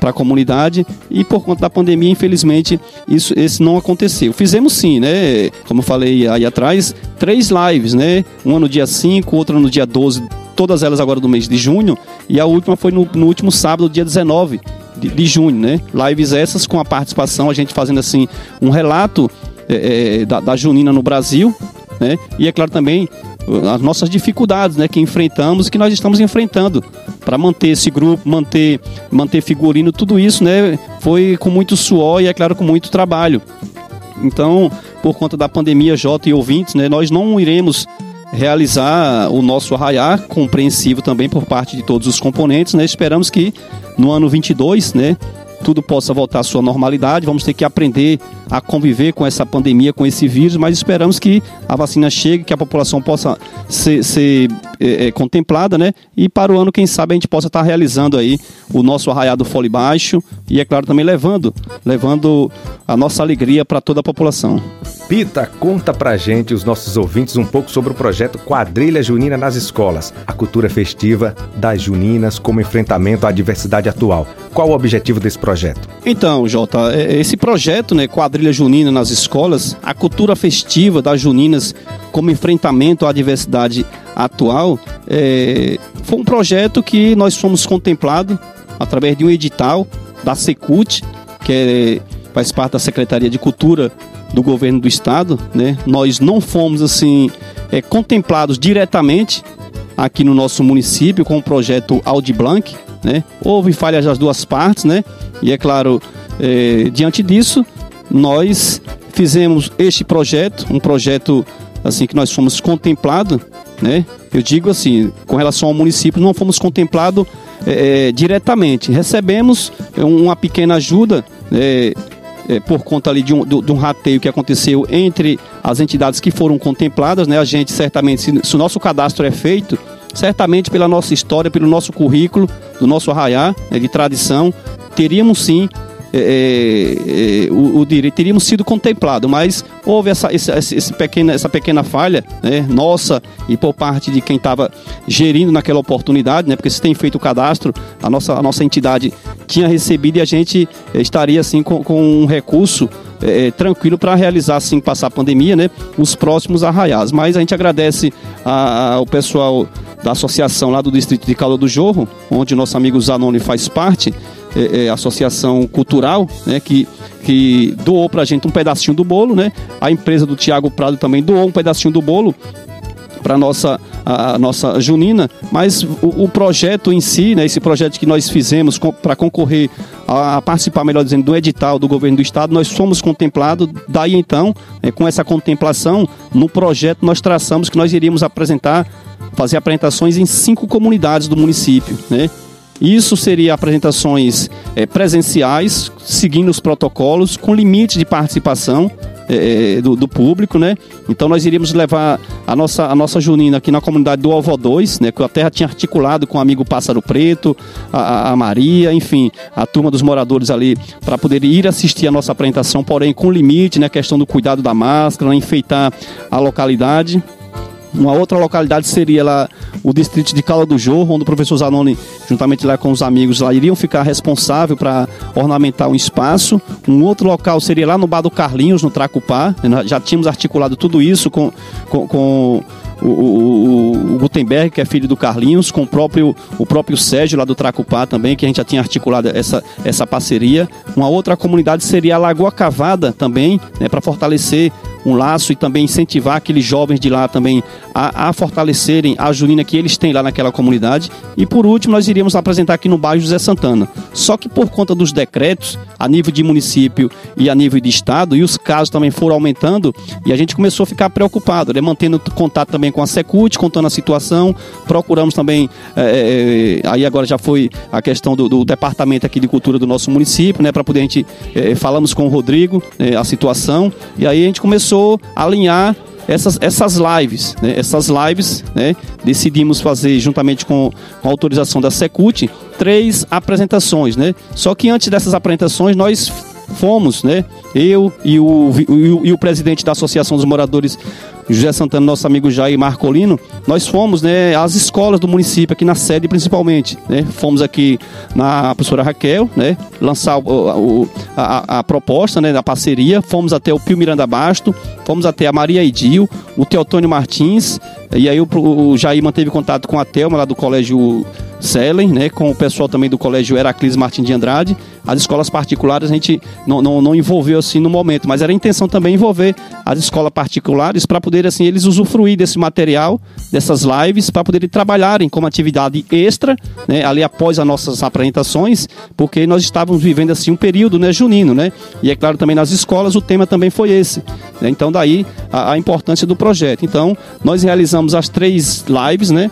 a comunidade. E por conta da pandemia, infelizmente, isso esse não aconteceu. Fizemos sim, né? Como eu falei aí atrás, três lives, né? Uma no dia 5, outra no dia 12 todas elas agora do mês de junho, e a última foi no, no último sábado, dia 19 de, de, junho, né? Lives essas com a participação, a gente fazendo assim um relato é, é, da, da junina no Brasil, né? E é claro também as nossas dificuldades, né, que enfrentamos que nós estamos enfrentando para manter esse grupo, manter manter figurino, tudo isso, né, foi com muito suor e é claro com muito trabalho. Então, por conta da pandemia, Jota e ouvintes, né, nós não iremos realizar o nosso arraiar, compreensivo também por parte de todos os componentes, né? Esperamos que no ano 22, né, tudo possa voltar à sua normalidade. Vamos ter que aprender a conviver com essa pandemia, com esse vírus, mas esperamos que a vacina chegue, que a população possa ser, ser é, é, contemplada, né? E para o ano, quem sabe, a gente possa estar realizando aí o nosso arraiado Fole Baixo e, é claro, também levando, levando a nossa alegria para toda a população. Pita, conta pra gente, os nossos ouvintes, um pouco sobre o projeto Quadrilha Junina nas Escolas, a cultura festiva das juninas como enfrentamento à diversidade atual. Qual o objetivo desse projeto? Então, Jota, é, esse projeto, né, Quadrilha Junina nas Escolas, a cultura festiva das juninas como enfrentamento à diversidade atual, é, foi um projeto que nós fomos contemplados através de um edital da Secult, que é, faz parte da Secretaria de Cultura do governo do estado, né? Nós não fomos assim é, contemplados diretamente aqui no nosso município com o projeto Audi Blanc, né? Houve falhas das duas partes, né? E é claro, é, diante disso, nós fizemos este projeto, um projeto assim que nós fomos contemplados, né? Eu digo assim, com relação ao município, não fomos contemplados é, é diretamente. Recebemos uma pequena ajuda é, é, por conta ali de um, de um rateio que aconteceu entre as entidades que foram contempladas, né? A gente certamente, se, se o nosso cadastro é feito, certamente pela nossa história, pelo nosso currículo, do nosso arraiar né, de tradição, teríamos sim é, é, é, o, o, direito teríamos sido contemplado, mas houve essa, essa, pequena, essa pequena falha né, nossa e por parte de quem estava gerindo naquela oportunidade, né, porque se tem feito o cadastro, a nossa, a nossa entidade tinha recebido e a gente é, estaria assim com, com um recurso é, é tranquilo para realizar, assim, passar a pandemia, né? Os próximos arraiais. Mas a gente agradece ao pessoal da associação lá do distrito de Calor do Jorro, onde nosso amigo Zanoni faz parte, é, é, associação cultural, né, que, que doou para a gente um pedacinho do bolo, né? A empresa do Tiago Prado também doou um pedacinho do bolo para nossa a, nossa junina, mas o, o, projeto em si, né, esse projeto que nós fizemos para concorrer a, participar, melhor dizendo, do edital do governo do estado, nós fomos contemplados. Daí então, né, com essa contemplação, no projeto nós traçamos que nós iríamos apresentar, fazer apresentações em cinco comunidades do município, né? Isso seria apresentações é, presenciais, seguindo os protocolos, com limite de participação é, do, do, público, né? Então nós iríamos levar a nossa, a nossa junina aqui na comunidade do Alvo 2, né? Que a terra tinha articulado com o amigo Pássaro Preto, a, a Maria, enfim, a turma dos moradores ali, para poder ir assistir a nossa apresentação, porém com limite, né? Questão do cuidado da máscara, enfeitar a localidade. Uma outra localidade seria lá o distrito de Cala do Jorro, onde o professor Zanoni, juntamente lá com os amigos lá, iriam ficar responsável para ornamentar um espaço. Um outro local seria lá no Bar do Carlinhos, no Tracupá. Já tínhamos articulado tudo isso com, com, com o, o, o, Gutenberg, que é filho do Carlinhos, com o próprio, o próprio Sérgio lá do Tracupá também, que a gente já tinha articulado essa, essa parceria. Uma outra comunidade seria a Lagoa Cavada também, né, para fortalecer um laço e também incentivar aqueles jovens de lá também a, a, fortalecerem a junina que eles têm lá naquela comunidade. E por último, nós iríamos apresentar aqui no bairro José Santana. Só que por conta dos decretos, a nível de município e a nível de estado, e os casos também foram aumentando, e a gente começou a ficar preocupado, né? mantendo contato também com a Secult, contando a situação, procuramos também, é, é, aí agora já foi a questão do, do, departamento aqui de cultura do nosso município, né? para poder a gente, é, falamos com o Rodrigo a situação, e aí a gente começou a alinhar essas, essas lives, né? Essas lives, né? Decidimos fazer, juntamente com, com a autorização da Secult, três apresentações, né? Só que antes dessas apresentações, nós fomos, né? Eu e o, e o, e o presidente da Associação dos Moradores José Santana, nosso amigo Jair Marcolino, nós fomos né, às escolas do município, aqui na sede principalmente. Né? Fomos aqui na professora Raquel, né, lançar o, o, a, a, proposta né, da parceria, fomos até o Pio Miranda Basto, fomos até a Maria Edil, o Teotônio Martins, e aí o, o Jair manteve contato com a Thelma lá do Colégio Selen, né, com o pessoal também do Colégio Heraclis Martins de Andrade. As escolas particulares a gente não, não, não envolveu assim no momento, mas era a intenção também envolver as escolas particulares para poder assim eles usufruir desse material, dessas lives, para poderem trabalharem como atividade extra, né, ali após as nossas apresentações, porque nós estávamos vivendo assim um período, né, junino, né? E é claro também nas escolas o tema também foi esse. Né? Então daí a, a importância do projeto. Então nós realizamos as três lives, né?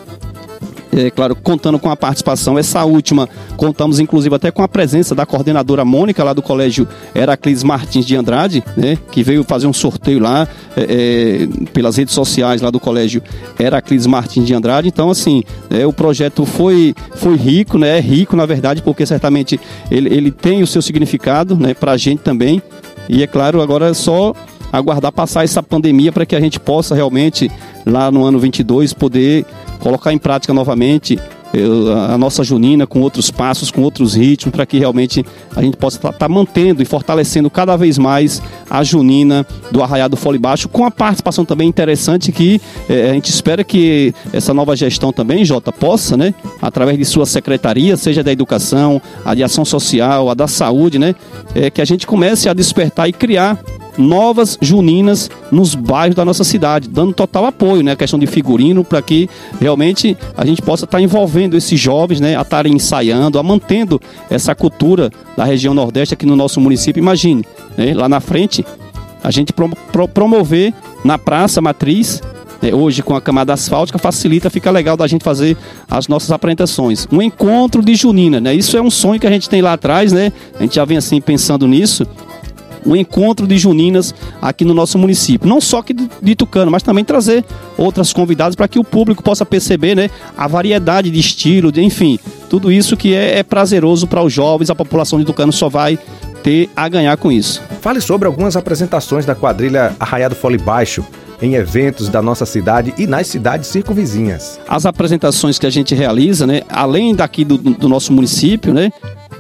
É, claro, contando com a participação. Essa última, contamos inclusive até com a presença da coordenadora Mônica, lá do Colégio Heraclis Martins de Andrade, né, que veio fazer um sorteio lá é, é, pelas redes sociais lá do Colégio Heraclis Martins de Andrade. Então, assim, é, o projeto foi, foi rico, né, é rico na verdade, porque certamente ele, ele tem o seu significado né, para a gente também. E é claro, agora é só aguardar passar essa pandemia para que a gente possa realmente, lá no ano 22, poder colocar em prática novamente a nossa junina com outros passos, com outros ritmos, para que realmente a gente possa estar tá, tá mantendo e fortalecendo cada vez mais a junina do Arraiado Fole Baixo, com a participação também interessante que eh, a gente espera que essa nova gestão também, Jota, possa, né, através de sua secretaria, seja da educação, a de ação social, a da saúde, né, é, que a gente comece a despertar e criar novas juninas nos bairros da nossa cidade, dando total apoio, né? A questão de figurino, para que realmente a gente possa estar tá envolvendo esses jovens, né? A estarem ensaiando, a mantendo essa cultura da região Nordeste aqui no nosso município. Imagine, né? lá na frente, a gente pro, pro, promover na Praça Matriz né? hoje com a camada asfáltica facilita, fica legal da gente fazer as nossas apresentações. Um encontro de junina, né? Isso é um sonho que a gente tem lá atrás, né? A gente já vem assim pensando nisso o encontro de juninas aqui no nosso município. Não só aqui de Tucano, mas também trazer outras convidadas para que o público possa perceber né, a variedade de estilo, de, enfim, tudo isso que é, é prazeroso para os jovens, a população de Tucano só vai ter a ganhar com isso. Fale sobre algumas apresentações da quadrilha Arraiado Fole Baixo em eventos da nossa cidade e nas cidades circunvizinhas. As apresentações que a gente realiza, né, além daqui do, do nosso município, né,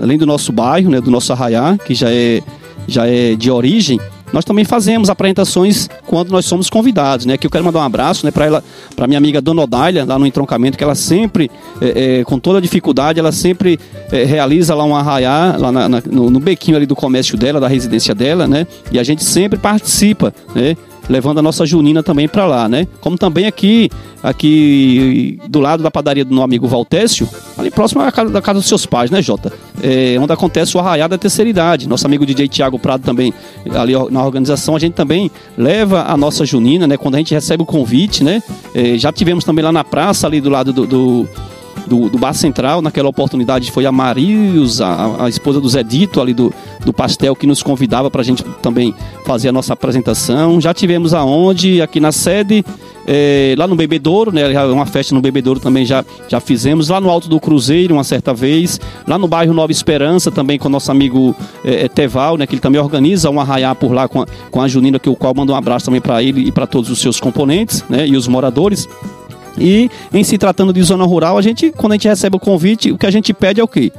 além do nosso bairro, né, do nosso arraiá, que já é já é de origem, nós também fazemos apresentações quando nós somos convidados, né? Que eu quero mandar um abraço, né, para ela, para minha amiga Dona Odália, lá no entroncamento, que ela sempre, é, é, com toda dificuldade, ela sempre é, realiza lá um arraiá, lá na, na, no, no, bequinho ali do comércio dela, da residência dela, né? E a gente sempre participa, né? Levando a nossa junina também para lá, né? Como também aqui, aqui do lado da padaria do meu amigo Valtécio, ali próximo da casa, da casa dos seus pais, né, Jota? É, onde acontece o arraiado da terceira idade. Nosso amigo DJ Tiago Prado também, ali na organização, a gente também leva a nossa junina, né? Quando a gente recebe o convite, né? É, já tivemos também lá na praça, ali do lado do, do do, do Bar Central. Naquela oportunidade foi a Marius, a, a esposa do Zé Dito, ali do, do Pastel, que nos convidava para a gente também fazer a nossa apresentação. Já tivemos aonde? Aqui na sede. É, lá no Bebedouro, né? Uma festa no Bebedouro também já, já fizemos. Lá no Alto do Cruzeiro, uma certa vez. Lá no bairro Nova Esperança, também com nosso amigo é, Teval, né? Que ele também organiza um arraiá por lá com a, com a Junina, que o qual manda um abraço também para ele e para todos os seus componentes, né? E os moradores. E em se tratando de zona rural, a gente, quando a gente recebe o convite, o que a gente pede é o quê?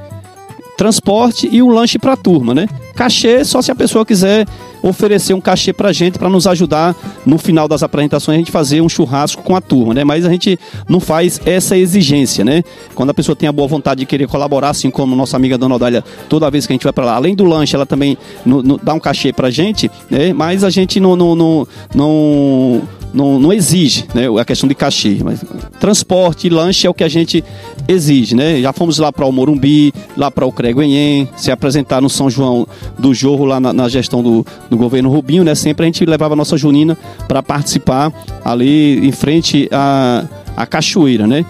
Transporte e um lanche para a turma, né? Cachê só se a pessoa quiser oferecer um cachê para a gente para nos ajudar no final das apresentações a gente fazer um churrasco com a turma, né? Mas a gente não faz essa exigência, né? Quando a pessoa tem a boa vontade de querer colaborar, assim como nossa amiga Dona Odália, toda vez que a gente vai para lá, além do lanche, ela também no, no, dá um cachê para a gente, né? Mas a gente não, não, não, não não, não exige né, a questão de cachê, mas transporte e lanche é o que a gente exige, né? Já fomos lá para o Morumbi, lá para o Creguenhém, se apresentar no São João do Jorro lá na, na, gestão do, do governo Rubinho, né? Sempre a gente levava a nossa junina para participar ali em frente à, à cachoeira, né?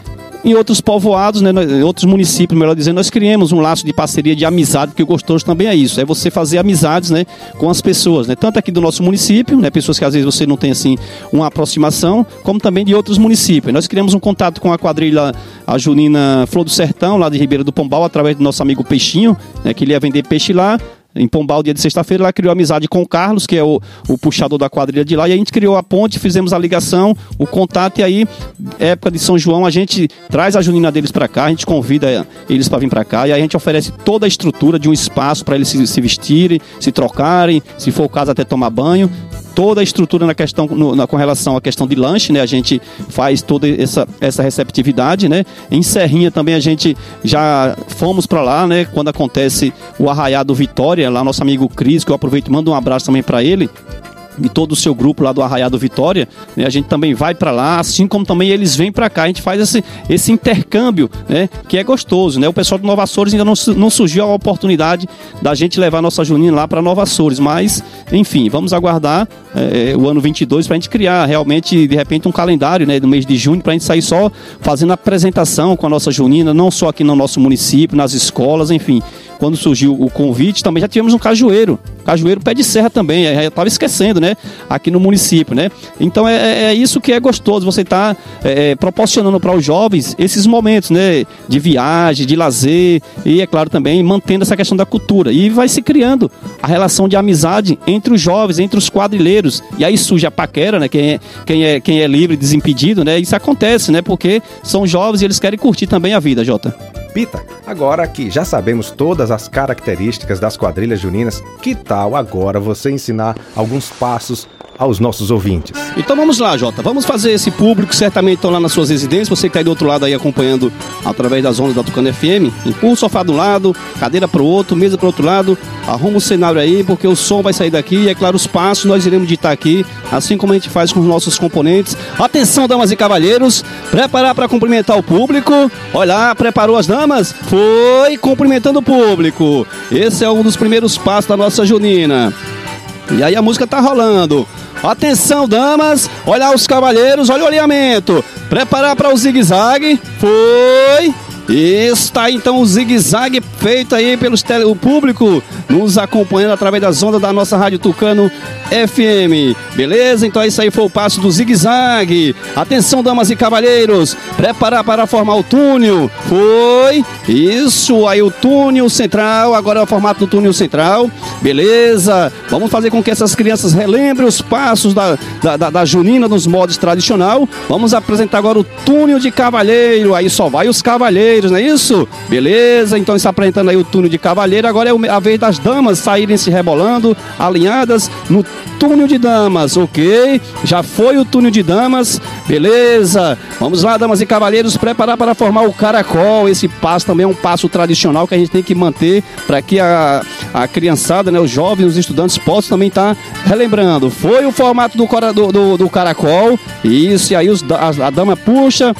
Em outros povoados, né, em outros municípios, melhor dizendo, nós criamos um laço de parceria, de amizade, porque gostoso também é isso, é você fazer amizades, né, com as pessoas, né, tanto aqui do nosso município, né, pessoas que às vezes você não tem assim uma aproximação, como também de outros municípios. Nós criamos um contato com a quadrilha a Junina Flor do Sertão, lá de Ribeira do Pombal, através do nosso amigo Peixinho, né, que ele ia vender peixe lá em Pombal, dia de sexta-feira, ela criou amizade com o Carlos, que é o, o puxador da quadrilha de lá, e a gente criou a ponte, fizemos a ligação, o contato, e aí, época de São João, a gente traz a junina deles para cá, a gente convida eles para vir para cá, e aí a gente oferece toda a estrutura de um espaço para eles se, se, vestirem, se trocarem, se for o caso, até tomar banho. Toda a estrutura na questão, no, na, com relação à questão de lanche, né? A gente faz toda essa, essa receptividade, né? Em Serrinha também a gente já fomos para lá, né? Quando acontece o Arraiado Vitória, lá nosso amigo Cris, que eu aproveito mando um abraço também para ele e todo o seu grupo lá do Arraiado Vitória, né, a gente também vai para lá, assim como também eles vêm para cá. A gente faz esse, esse intercâmbio, né, que é gostoso, né? O pessoal de Nova Açores ainda não, não surgiu a oportunidade da gente levar nossa junina lá para Nova Açores, mas, enfim, vamos aguardar é, o ano 22 para a gente criar realmente, de repente, um calendário, né, do mês de junho, para a gente sair só fazendo apresentação com a nossa junina, não só aqui no nosso município, nas escolas, enfim quando surgiu o convite, também já tivemos um cajueiro. Cajueiro pé de serra também, eu estava esquecendo, né? Aqui no município, né? Então é, é, é isso que é gostoso, você está é, é, proporcionando para os jovens esses momentos, né? De viagem, de lazer e, é claro, também mantendo essa questão da cultura. E vai se criando a relação de amizade entre os jovens, entre os quadrilheiros. E aí surge a paquera, né? Quem é, quem é, quem é livre, desimpedido, né? Isso acontece, né? Porque são jovens e eles querem curtir também a vida, Jota. Pita, agora que já sabemos todas as características das quadrilhas juninas, que tal agora você ensinar alguns passos aos nossos ouvintes. Então vamos lá, Jota. Vamos fazer esse público, certamente estão lá nas suas residências. Você que está aí do outro lado aí acompanhando através das ondas da Tucano FM. Empurra o sofá um lado, cadeira para o outro, mesa para o outro lado. Arruma o cenário aí, porque o som vai sair daqui. E é claro, os passos nós iremos ditar aqui, assim como a gente faz com os nossos componentes. Atenção, damas e cavalheiros. Preparar para cumprimentar o público. Olha lá, preparou as damas? Foi cumprimentando o público. Esse é um dos primeiros passos da nossa junina. E aí a música tá rolando. Atenção, damas. Olha os cavalheiros, olha o alinhamento. Preparar para o zigue-zague. Foi. Está então o zigue-zague feito aí pelos tele, o público nos acompanhando através das ondas da nossa Rádio Tucano FM. Beleza? Então isso aí foi o passo do zigue-zague. Atenção, damas e cavalheiros. Preparar para formar o túnel. Foi. Isso aí o túnel central. Agora é o formato do túnel central. Beleza? Vamos fazer com que essas crianças relembrem os passos da, da, da, da junina nos modos tradicional. Vamos apresentar agora o túnel de cavalheiro. Aí só vai os cavalheiros cavaleiros, não é isso? Beleza, então está apresentando aí o túnel de cavalheiro. Agora é a vez das damas saírem se rebolando, alinhadas no túnel de damas, ok? Já foi o túnel de damas, beleza? Vamos lá, damas e cavalheiros, preparar para formar o caracol. Esse passo também é um passo tradicional que a gente tem que manter para que a, a criançada, né, os jovens, os estudantes possam também estar tá relembrando. Foi o formato do, do, do, do caracol, isso, e aí os, a, a dama puxa,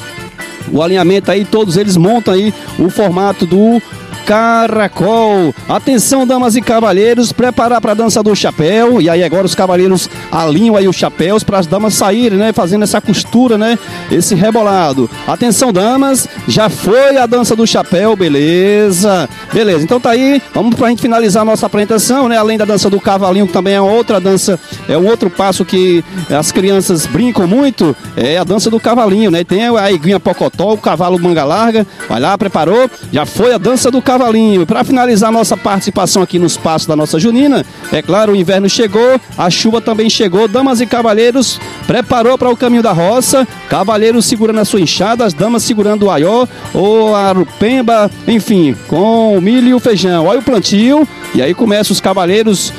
o alinhamento aí, todos eles montam aí o formato do Caracol. Atenção, damas e cavalheiros, preparar para a dança do chapéu. E aí agora os cavalheiros alinham aí os chapéus para as damas saírem, né? Fazendo essa costura, né? Esse rebolado. Atenção, damas, já foi a dança do chapéu, beleza? Beleza, então tá aí. Vamos para a gente finalizar a nossa apresentação, né? Além da dança do cavalinho, que também é outra dança, é um outro passo que as crianças brincam muito, é a dança do cavalinho, né? Tem a iguinha pocotó, o cavalo manga larga. Vai lá, preparou? Já foi a dança do cavalinho cavalinho. Para finalizar nossa participação aqui no espaço da nossa Junina, é claro, o inverno chegou, a chuva também chegou. Damas e cavalheiros, preparou para o caminho da roça. Cavaleiros segurando a sua enxada, as damas segurando o aió ou a rupemba, enfim, com o milho e o feijão. Olha o plantio, e aí começa os cavaleiros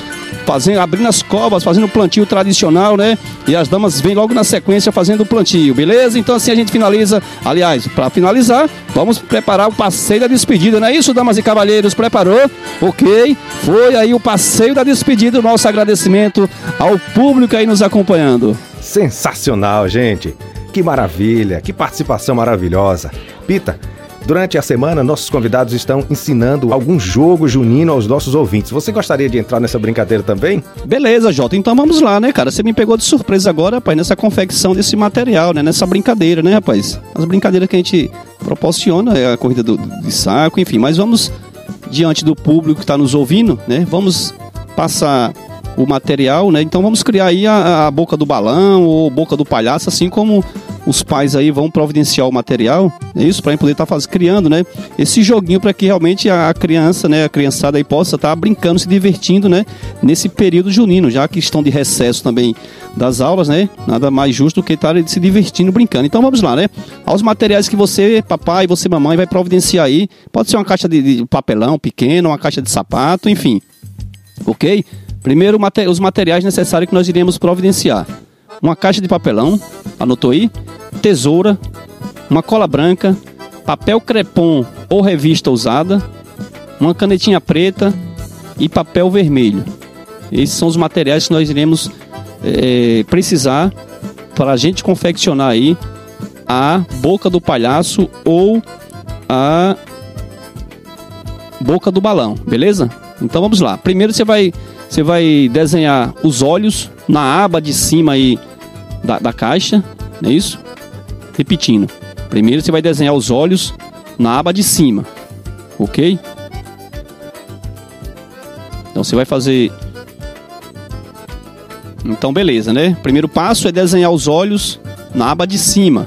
fazendo, abrindo as covas, fazendo o plantio tradicional, né? E as damas vêm logo na sequência fazendo o plantio, beleza? Então assim a gente finaliza. Aliás, para finalizar, vamos preparar o passeio da despedida, não é isso, damas e cavalheiros? Preparou? Ok. Foi aí o passeio da despedida, o nosso agradecimento ao público aí nos acompanhando. Sensacional, gente! Que maravilha, que participação maravilhosa. Pita, Durante a semana, nossos convidados estão ensinando algum jogo junino aos nossos ouvintes. Você gostaria de entrar nessa brincadeira também? Beleza, Jota. Então vamos lá, né, cara? Você me pegou de surpresa agora, rapaz, nessa confecção desse material, né? Nessa brincadeira, né, rapaz? As brincadeiras que a gente proporciona, é a corrida do, de saco, enfim. Mas vamos, diante do público que está nos ouvindo, né? Vamos passar o material, né? Então vamos criar aí a, a boca do balão ou boca do palhaço, assim como os pais aí vão providenciar o material, é isso, para poder estar tá criando, né? Esse joguinho para que realmente a criança, né, a criançada aí possa estar tá brincando, se divertindo, né? Nesse período junino, já que estão de recesso também das aulas, né? Nada mais justo do que estar se divertindo, brincando. Então vamos lá, né? Aos materiais que você, papai, você, mamãe, vai providenciar aí. Pode ser uma caixa de, de papelão pequeno, uma caixa de sapato, enfim. Ok? Primeiro, os materiais necessários que nós iremos providenciar: uma caixa de papelão, anotou aí? Tesoura, uma cola branca, papel crepom ou revista usada, uma canetinha preta e papel vermelho. Esses são os materiais que nós iremos é, precisar para a gente confeccionar aí a boca do palhaço ou a boca do balão, beleza? Então vamos lá. Primeiro você vai você vai desenhar os olhos na aba de cima aí da, da caixa, não é isso? Repetindo. Primeiro você vai desenhar os olhos na aba de cima, ok? Então você vai fazer. Então beleza, né? Primeiro passo é desenhar os olhos na aba de cima,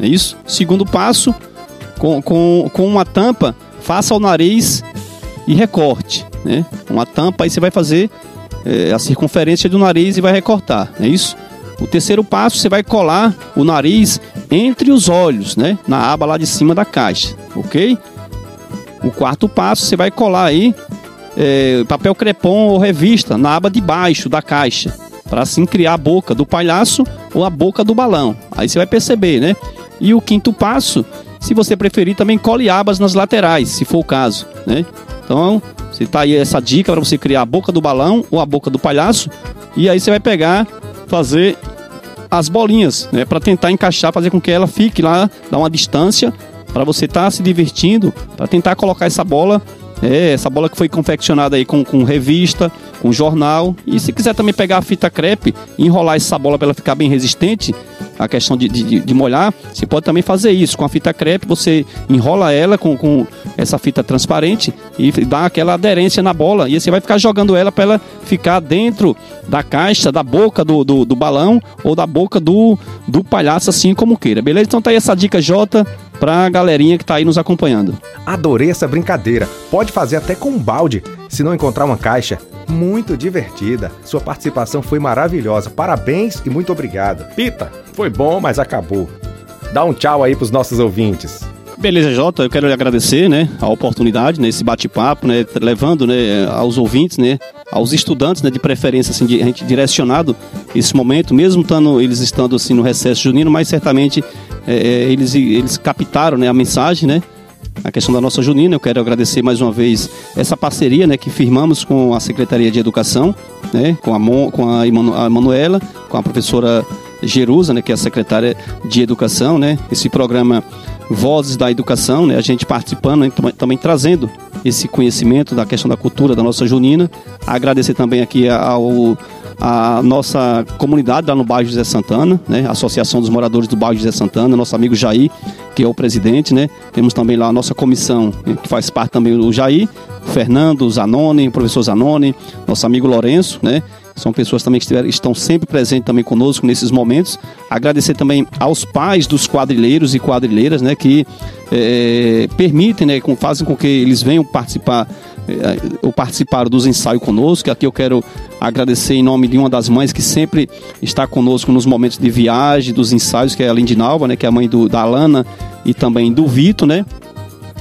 é isso? Segundo passo, com, com, com uma tampa, faça o nariz e recorte, né? Uma tampa, aí você vai fazer é, a circunferência do nariz e vai recortar, é isso? O terceiro passo, você vai colar o nariz entre os olhos, né? Na aba lá de cima da caixa, ok? O quarto passo, você vai colar aí é, papel crepom ou revista na aba de baixo da caixa, para assim criar a boca do palhaço ou a boca do balão. Aí você vai perceber, né? E o quinto passo, se você preferir, também cole abas nas laterais, se for o caso, né? Então, você tá aí essa dica para você criar a boca do balão ou a boca do palhaço. E aí você vai pegar, fazer as bolinhas, né, para tentar encaixar, fazer com que ela fique lá, dar uma distância para você estar tá se divertindo, para tentar colocar essa bola, é, essa bola que foi confeccionada aí com, com revista, com jornal. E se quiser também pegar a fita crepe e enrolar essa bola para ela ficar bem resistente, a questão de, de, de, molhar, você pode também fazer isso. Com a fita crepe, você enrola ela com, com essa fita transparente e dá aquela aderência na bola. E você vai ficar jogando ela para ela ficar dentro da caixa, da boca do, do, do, balão ou da boca do, do palhaço, assim como queira. Beleza? Então tá aí essa dica J pra galerinha que tá aí nos acompanhando. Adorei essa brincadeira. Pode fazer até com um balde, se não encontrar uma caixa. Muito divertida. Sua participação foi maravilhosa. Parabéns e muito obrigado. Pita, foi bom, mas acabou. Dá um tchau aí pros nossos ouvintes. Beleza, Jota, eu quero lhe agradecer, né, a oportunidade, né, esse bate-papo, né, levando, né, aos ouvintes, né, aos estudantes, né, de preferência, assim, de, a gente direcionado esse momento, mesmo tando, eles estando, assim, no recesso junino, mas certamente é, é, eles, eles captaram, né, a mensagem, né, a questão da nossa junina. Eu quero agradecer mais uma vez essa parceria né, que firmamos com a Secretaria de Educação, né, com, a, Mon, com a, a Manuela, com a professora Jerusa, né, que é a secretária de Educação, né, esse programa Vozes da Educação, né, a gente participando, né, também trazendo esse conhecimento da questão da cultura da nossa junina. Agradecer também aqui ao a nossa comunidade lá no bairro José Santana, né? Associação dos Moradores do bairro José Santana, nosso amigo Jair, que é o presidente, né? Temos também lá a nossa comissão, que faz parte também o Jair, o Fernando, Zanoni, o professor Zanoni, nosso amigo Lourenço, né? São pessoas também que estão sempre presentes também conosco nesses momentos. Agradecer também aos pais dos quadrilheiros e quadrilheiras, né, que é, permitem, né, fazem com que eles venham participar é, ou participaram dos ensaios conosco. Aqui eu quero agradecer em nome de uma das mães que sempre está conosco nos momentos de viagem, dos ensaios, que é a Lindinalva, né, que é a mãe do, da Alana e também do Vito, né.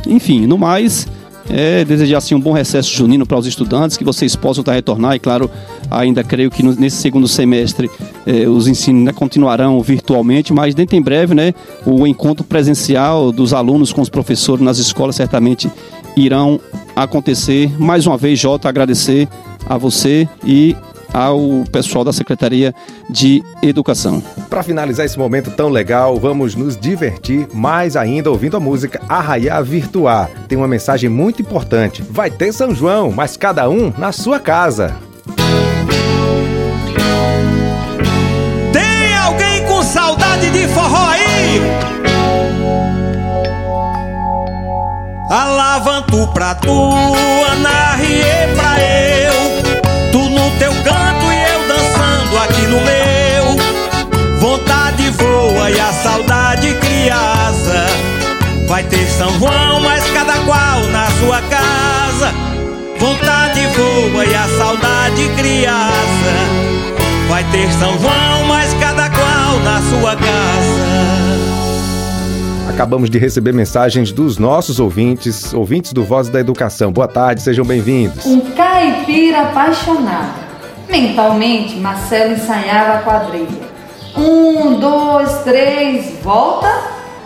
Enfim, no mais, é, desejar assim, um bom recesso junino para os estudantes, que vocês possam estar retornar. E claro, ainda creio que no, nesse segundo semestre é, os ensinos né, continuarão virtualmente, mas dentro em breve né, o encontro presencial dos alunos com os professores nas escolas certamente irão acontecer. Mais uma vez, Jota, agradecer a você e ao pessoal da Secretaria de Educação. Para finalizar esse momento tão legal, vamos nos divertir mais ainda ouvindo a música Arraiá Virtuar. Tem uma mensagem muito importante. Vai ter São João, mas cada um na sua casa. Tem alguém com saudade de forró aí? Alavanto pra tu, anarriê pra eu aqui no meu Vontade voa e a saudade criança Vai ter São João, mas cada qual na sua casa Vontade voa e a saudade criança Vai ter São João, mas cada qual na sua casa Acabamos de receber mensagens dos nossos ouvintes, ouvintes do Voz da Educação. Boa tarde, sejam bem-vindos. Um caipira apaixonado. Mentalmente, Marcelo ensaiava a quadrilha. Um, dois, três, volta.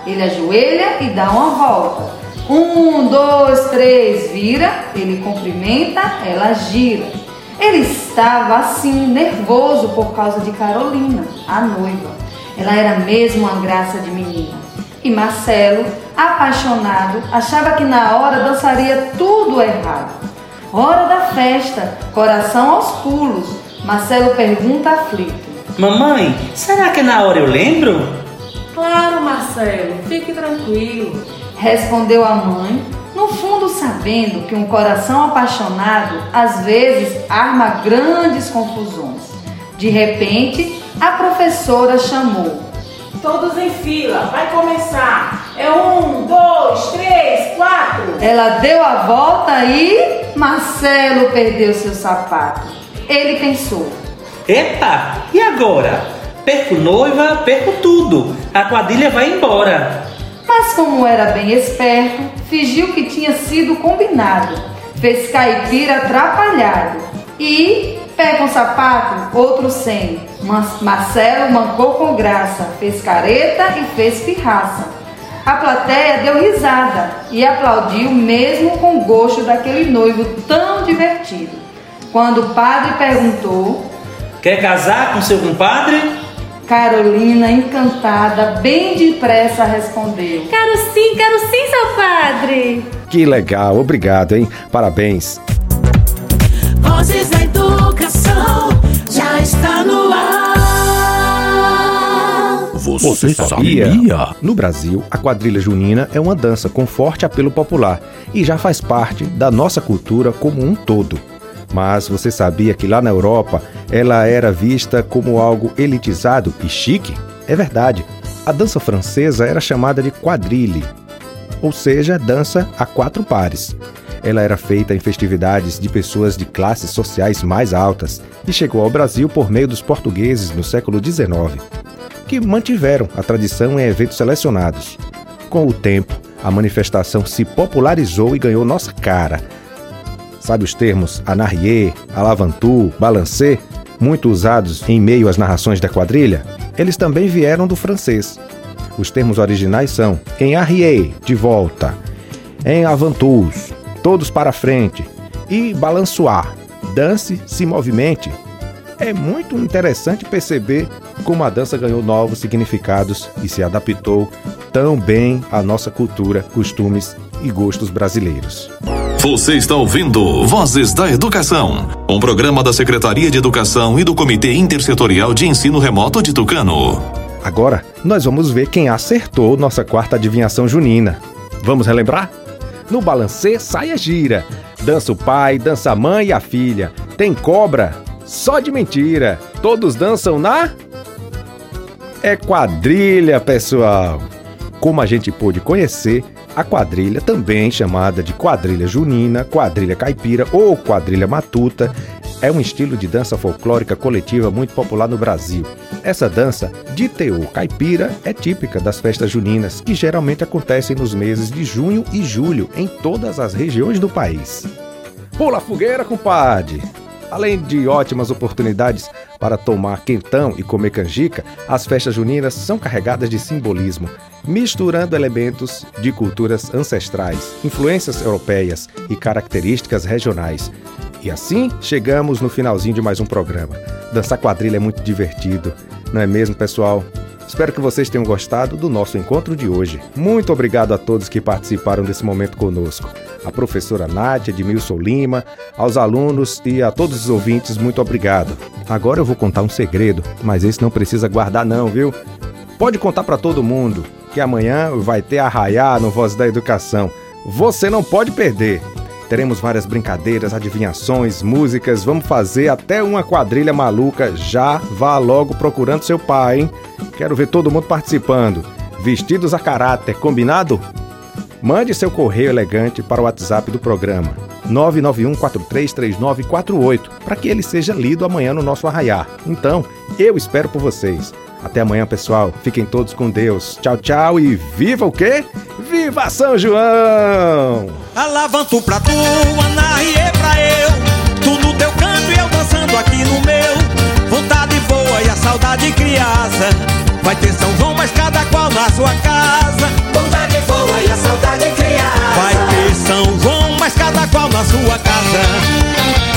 Ele ajoelha e dá uma volta. Um, dois, três, vira. Ele cumprimenta, ela gira. Ele estava assim, nervoso por causa de Carolina, a noiva. Ela era mesmo uma graça de menina. E Marcelo, apaixonado, achava que na hora dançaria tudo errado. Hora da festa, coração aos pulos. Marcelo pergunta aflito. Mamãe, será que na hora eu lembro? Claro, Marcelo, fique tranquilo. Respondeu a mãe, no fundo sabendo que um coração apaixonado às vezes arma grandes confusões. De repente, a professora chamou. Todos em fila, vai começar. É um, dois, três, quatro. Ela deu a volta e Marcelo perdeu seu sapato. Ele pensou: Epa, e agora? Perco noiva, perco tudo. A quadrilha vai embora. Mas como era bem esperto, fingiu que tinha sido combinado. Fez caipira atrapalhado. E pega um sapato, outro sem. Mas Marcelo mancou com graça, fez careta e fez pirraça. A plateia deu risada e aplaudiu mesmo com gosto daquele noivo tão divertido. Quando o padre perguntou: Quer casar com seu compadre? Carolina, encantada, bem depressa respondeu: Quero sim, quero sim, seu padre. Que legal, obrigado, hein? Parabéns. Vozes da Educação já está no ar. Você sabia? No Brasil, a quadrilha junina é uma dança com forte apelo popular e já faz parte da nossa cultura como um todo. Mas você sabia que lá na Europa ela era vista como algo elitizado e chique? É verdade. A dança francesa era chamada de quadrille, ou seja, dança a quatro pares. Ela era feita em festividades de pessoas de classes sociais mais altas e chegou ao Brasil por meio dos portugueses no século XIX, que mantiveram a tradição em eventos selecionados. Com o tempo, a manifestação se popularizou e ganhou nossa cara. Sabe os termos anarrier, alavantu, balancê, muito usados em meio às narrações da quadrilha? Eles também vieram do francês. Os termos originais são em arrière, de volta, em avantus, todos para frente, e balançoar, dance, se movimente. É muito interessante perceber como a dança ganhou novos significados e se adaptou tão bem à nossa cultura, costumes e gostos brasileiros. Você está ouvindo Vozes da Educação, um programa da Secretaria de Educação e do Comitê Intersetorial de Ensino Remoto de Tucano. Agora, nós vamos ver quem acertou nossa quarta adivinhação junina. Vamos relembrar? No balancê, saia gira. Dança o pai, dança a mãe e a filha. Tem cobra? Só de mentira. Todos dançam na. É quadrilha, pessoal. Como a gente pôde conhecer, a quadrilha, também chamada de quadrilha junina, quadrilha caipira ou quadrilha matuta, é um estilo de dança folclórica coletiva muito popular no Brasil. Essa dança, de teor caipira, é típica das festas juninas, que geralmente acontecem nos meses de junho e julho em todas as regiões do país. Pula a fogueira, compadre! Além de ótimas oportunidades para tomar quentão e comer canjica, as festas juninas são carregadas de simbolismo, misturando elementos de culturas ancestrais, influências europeias e características regionais. E assim chegamos no finalzinho de mais um programa. Dançar quadrilha é muito divertido, não é mesmo, pessoal? Espero que vocês tenham gostado do nosso encontro de hoje. Muito obrigado a todos que participaram desse momento conosco. A professora Nádia, Edmilson Lima, aos alunos e a todos os ouvintes, muito obrigado. Agora eu vou contar um segredo, mas esse não precisa guardar não, viu? Pode contar para todo mundo que amanhã vai ter arraiar no Voz da Educação. Você não pode perder. Teremos várias brincadeiras, adivinhações, músicas, vamos fazer até uma quadrilha maluca. Já vá logo procurando seu pai, hein? Quero ver todo mundo participando. Vestidos a caráter, combinado? Mande seu correio elegante para o WhatsApp do programa 991433948 para que ele seja lido amanhã no nosso arraiar. Então, eu espero por vocês. Até amanhã, pessoal. Fiquem todos com Deus. Tchau, tchau e viva o quê? Viva São João! Alavanto pra tu, anarriê pra eu Tu no teu canto e eu dançando aqui no meu Vontade boa e a saudade criança Vai ter São João, mas cada qual na sua casa Vontade boa e a saudade criança Vai ter São João, mas cada qual na sua casa